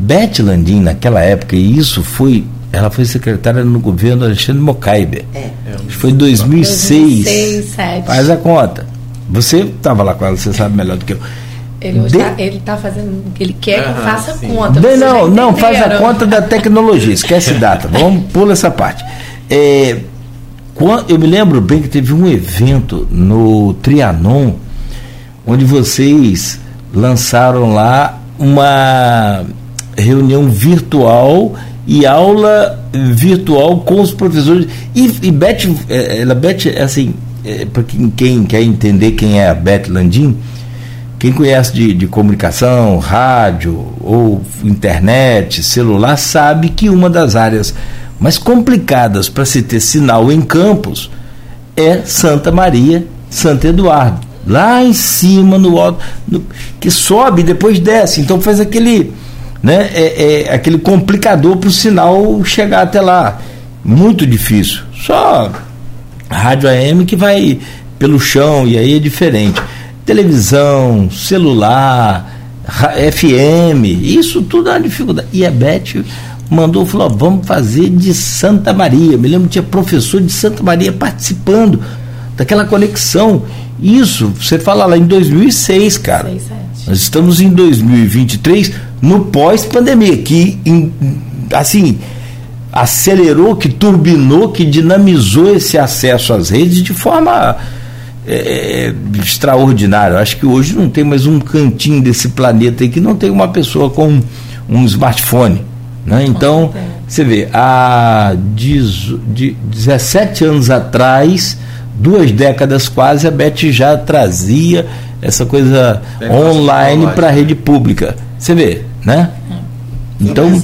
Beth Landim naquela época, e isso foi, ela foi secretária no governo Alexandre Mocaibe. É. Foi em 2006. 2006, 2007. Faz a conta. Você estava lá com ela, você sabe melhor do que eu. Ele De- está ele tá fazendo. Ele quer que eu faça sim. conta. Já não, não, faz a conta da tecnologia, esquece [LAUGHS] data. Vamos pula essa parte. É, eu me lembro bem que teve um evento no Trianon, onde vocês lançaram lá uma reunião virtual e aula virtual com os professores. E, e Beth, eh, ela, Beth, assim, para quem, quem quer entender quem é a Beth Landim, quem conhece de, de comunicação, rádio ou internet, celular, sabe que uma das áreas mais complicadas para se ter sinal em campos é Santa Maria, Santo Eduardo. Lá em cima, no alto, no- que sobe e depois desce. Então faz aquele, né, é, é aquele complicador para o sinal chegar até lá. Muito difícil. Só rádio AM que vai pelo chão e aí é diferente. Televisão, celular, FM, isso tudo é uma dificuldade. E a Beth mandou, falou, ó, vamos fazer de Santa Maria. Me lembro que tinha professor de Santa Maria participando daquela conexão. Isso, você fala lá em 2006, cara. Seis, sete. Nós estamos em 2023, no pós-pandemia, que assim acelerou, que turbinou, que dinamizou esse acesso às redes de forma é, extraordinária. Eu Acho que hoje não tem mais um cantinho desse planeta aí que não tem uma pessoa com um smartphone. Né? Então, você vê, há dezo- de 17 anos atrás, duas décadas quase, a Beth já trazia essa coisa online para a rede pública. Você vê, né? Então,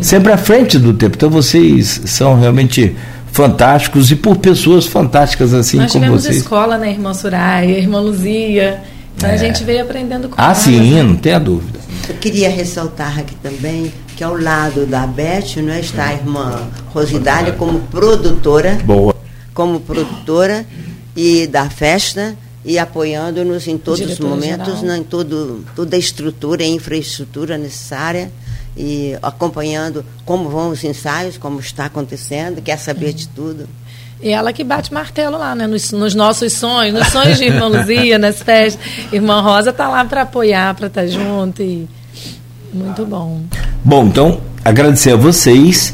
sempre à frente do tempo. Então, vocês são realmente fantásticos e por pessoas fantásticas assim Nós como tivemos vocês. escola, né, irmã Soraya, irmã Luzia. Então a gente veio aprendendo com Ah, elas, sim, né? não tenha dúvida. Eu queria ressaltar aqui também que ao lado da Beth não está a irmã Rosidália como produtora, Boa. Como produtora e da festa e apoiando-nos em todos os Diretora momentos, geral. né, em todo, toda a estrutura e infraestrutura necessária e acompanhando como vão os ensaios, como está acontecendo, quer saber de tudo. E ela que bate martelo lá, né? Nos, nos nossos sonhos, nos sonhos de irmã Luzia, nas festas. Irmã Rosa tá lá para apoiar, para estar junto e muito bom. Bom, então, agradecer a vocês.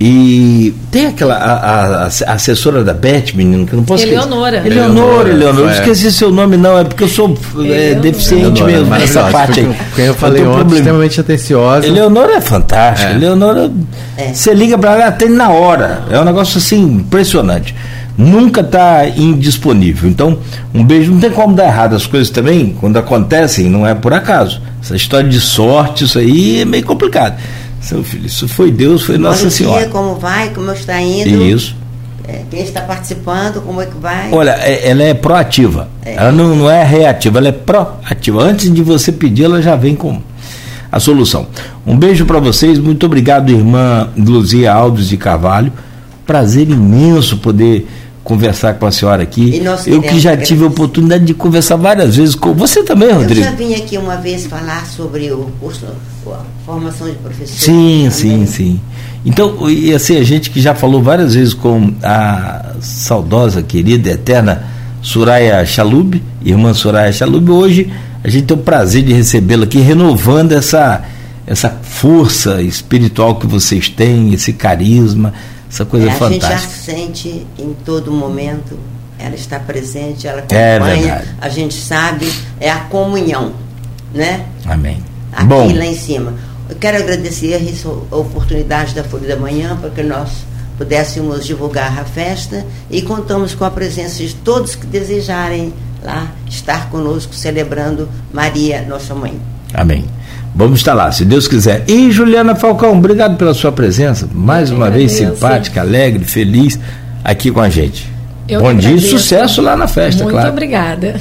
E tem aquela a, a- a assessora da Beth, menino, que eu não posso esquecer. Eleonora. Eleonora, Eleonora, Eleonora. Eu é. esqueci seu nome, não, é porque eu sou é, deficiente Eleonora, mesmo nessa parte aí. Porque Quem eu falei tenho ontem, extremamente atenciosa. Eleonora é fantástica. É. Eleonora, É. você liga para ela, atende na hora. É um negócio assim impressionante. Nunca está indisponível. Então, um beijo. Não tem como dar errado as coisas também, quando acontecem, não é por acaso. Essa história de sorte, isso aí é meio complicado. Seu filho, isso foi Deus, foi Nossa Bom Senhora. dia, como vai, como está indo? Isso. É, quem está participando, como é que vai? Olha, é- ela é proativa. É. Ela não, não é reativa, ela é proativa. Antes de você pedir, ela já vem com a solução. Um beijo para vocês. Muito obrigado, irmã Luzia Alves de Carvalho. Prazer imenso poder conversar com a senhora aqui. Eu que já tive a oportunidade de conversar várias vezes com você também, Eu Rodrigo. já vim aqui uma vez falar sobre o curso, a formação de professor. Sim, também. sim, sim. Então, e assim, a gente que já falou várias vezes com a saudosa, querida, eterna Soraya Chalub, irmã Soraya Chalub, hoje a gente tem o prazer de recebê-la aqui, renovando essa, essa força espiritual que vocês têm, esse carisma, essa coisa É, a gente já fantástica. sente em todo momento, ela está presente, ela É acompanha, verdade. a gente sabe, é a comunhão, né? Amém. Aqui Bom, lá em cima. Eu quero agradecer a oportunidade da Folha da Manhã para que nós pudéssemos divulgar a festa e contamos com a presença de todos que desejarem lá estar conosco celebrando Maria, nossa mãe. Amém. Vamos estar lá, se Deus quiser. E Juliana Falcão, obrigado pela sua presença. Mais uma vez simpática, alegre, feliz aqui com a gente. Eu Bom dia e sucesso lá na festa, Muito claro. Muito obrigada.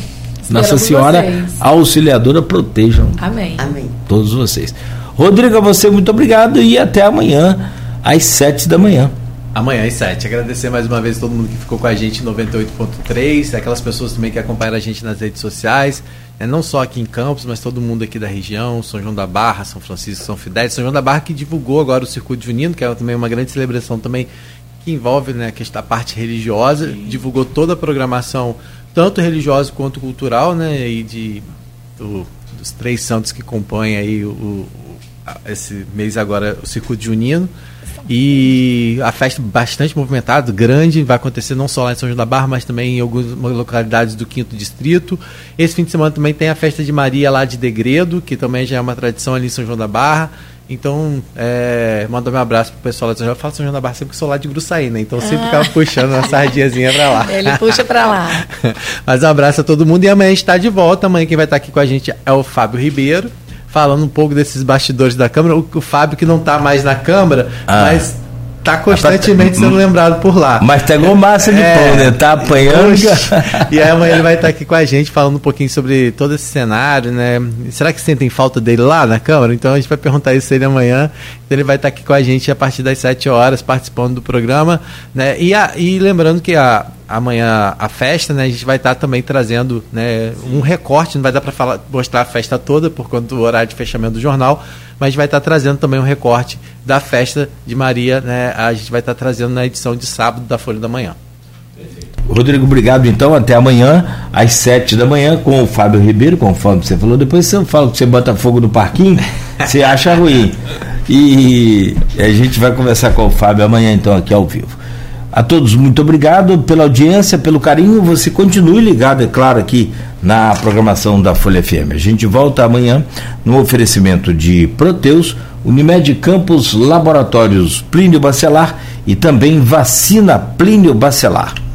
Nossa Senhora vocês. Auxiliadora protejam Amém. Amém. todos vocês. Rodrigo, a você muito obrigado e até amanhã às sete da manhã. Amanhã às 7. Agradecer mais uma vez todo mundo que ficou com a gente em 98.3, aquelas pessoas também que acompanham a gente nas redes sociais, né? não só aqui em Campos, mas todo mundo aqui da região, São João da Barra, São Francisco, São Fidel, São João da Barra que divulgou agora o Circuito Junino, que é também uma grande celebração também que envolve né, a parte religiosa, Sim. divulgou toda a programação, tanto religiosa quanto cultural, né, e de, do, dos três santos que compõem aí o, o, esse mês agora o Circuito Junino. E a festa bastante movimentada, grande, vai acontecer não só lá em São João da Barra, mas também em algumas localidades do Quinto Distrito. Esse fim de semana também tem a festa de Maria lá de Degredo, que também já é uma tradição ali em São João da Barra. Então, é, manda um abraço pro pessoal lá de São João. Eu falo São João da Barra sempre que sou lá de Gruçaí, né? Então sempre ah. ficava puxando uma sardinhazinha pra lá. Ele puxa pra lá. [LAUGHS] Mas um abraço a todo mundo e amanhã a gente tá de volta. Amanhã quem vai estar aqui com a gente é o Fábio Ribeiro falando um pouco desses bastidores da Câmara. O, o Fábio, que não está mais na Câmara, ah. mas está constantemente sendo lembrado por lá. Mas pegou massa de é, pão, né? Tá apanhando. e aí amanhã ele vai estar aqui com a gente falando um pouquinho sobre todo esse cenário, né? Será que sentem falta dele lá na Câmara? Então a gente vai perguntar isso a ele amanhã. Então ele vai estar aqui com a gente a partir das 7 horas, participando do programa. Né? E, a, e lembrando que a, amanhã a festa, né? A gente vai estar também trazendo né, um recorte, não vai dar para mostrar a festa toda por conta do horário de fechamento do jornal, mas a gente vai estar trazendo também um recorte da festa de Maria, né? A gente vai estar trazendo na edição de sábado da Folha da Manhã. Rodrigo, obrigado então. Até amanhã, às sete da manhã, com o Fábio Ribeiro, conforme você falou. Depois você fala que você bota fogo no parquinho, [LAUGHS] você acha ruim. E a gente vai conversar com o Fábio amanhã, então, aqui ao vivo. A todos, muito obrigado pela audiência, pelo carinho. Você continue ligado, é claro, aqui na programação da Folha FM. A gente volta amanhã no oferecimento de Proteus, Unimed Campos, Laboratórios Plínio Bacelar e também Vacina Plínio Bacelar.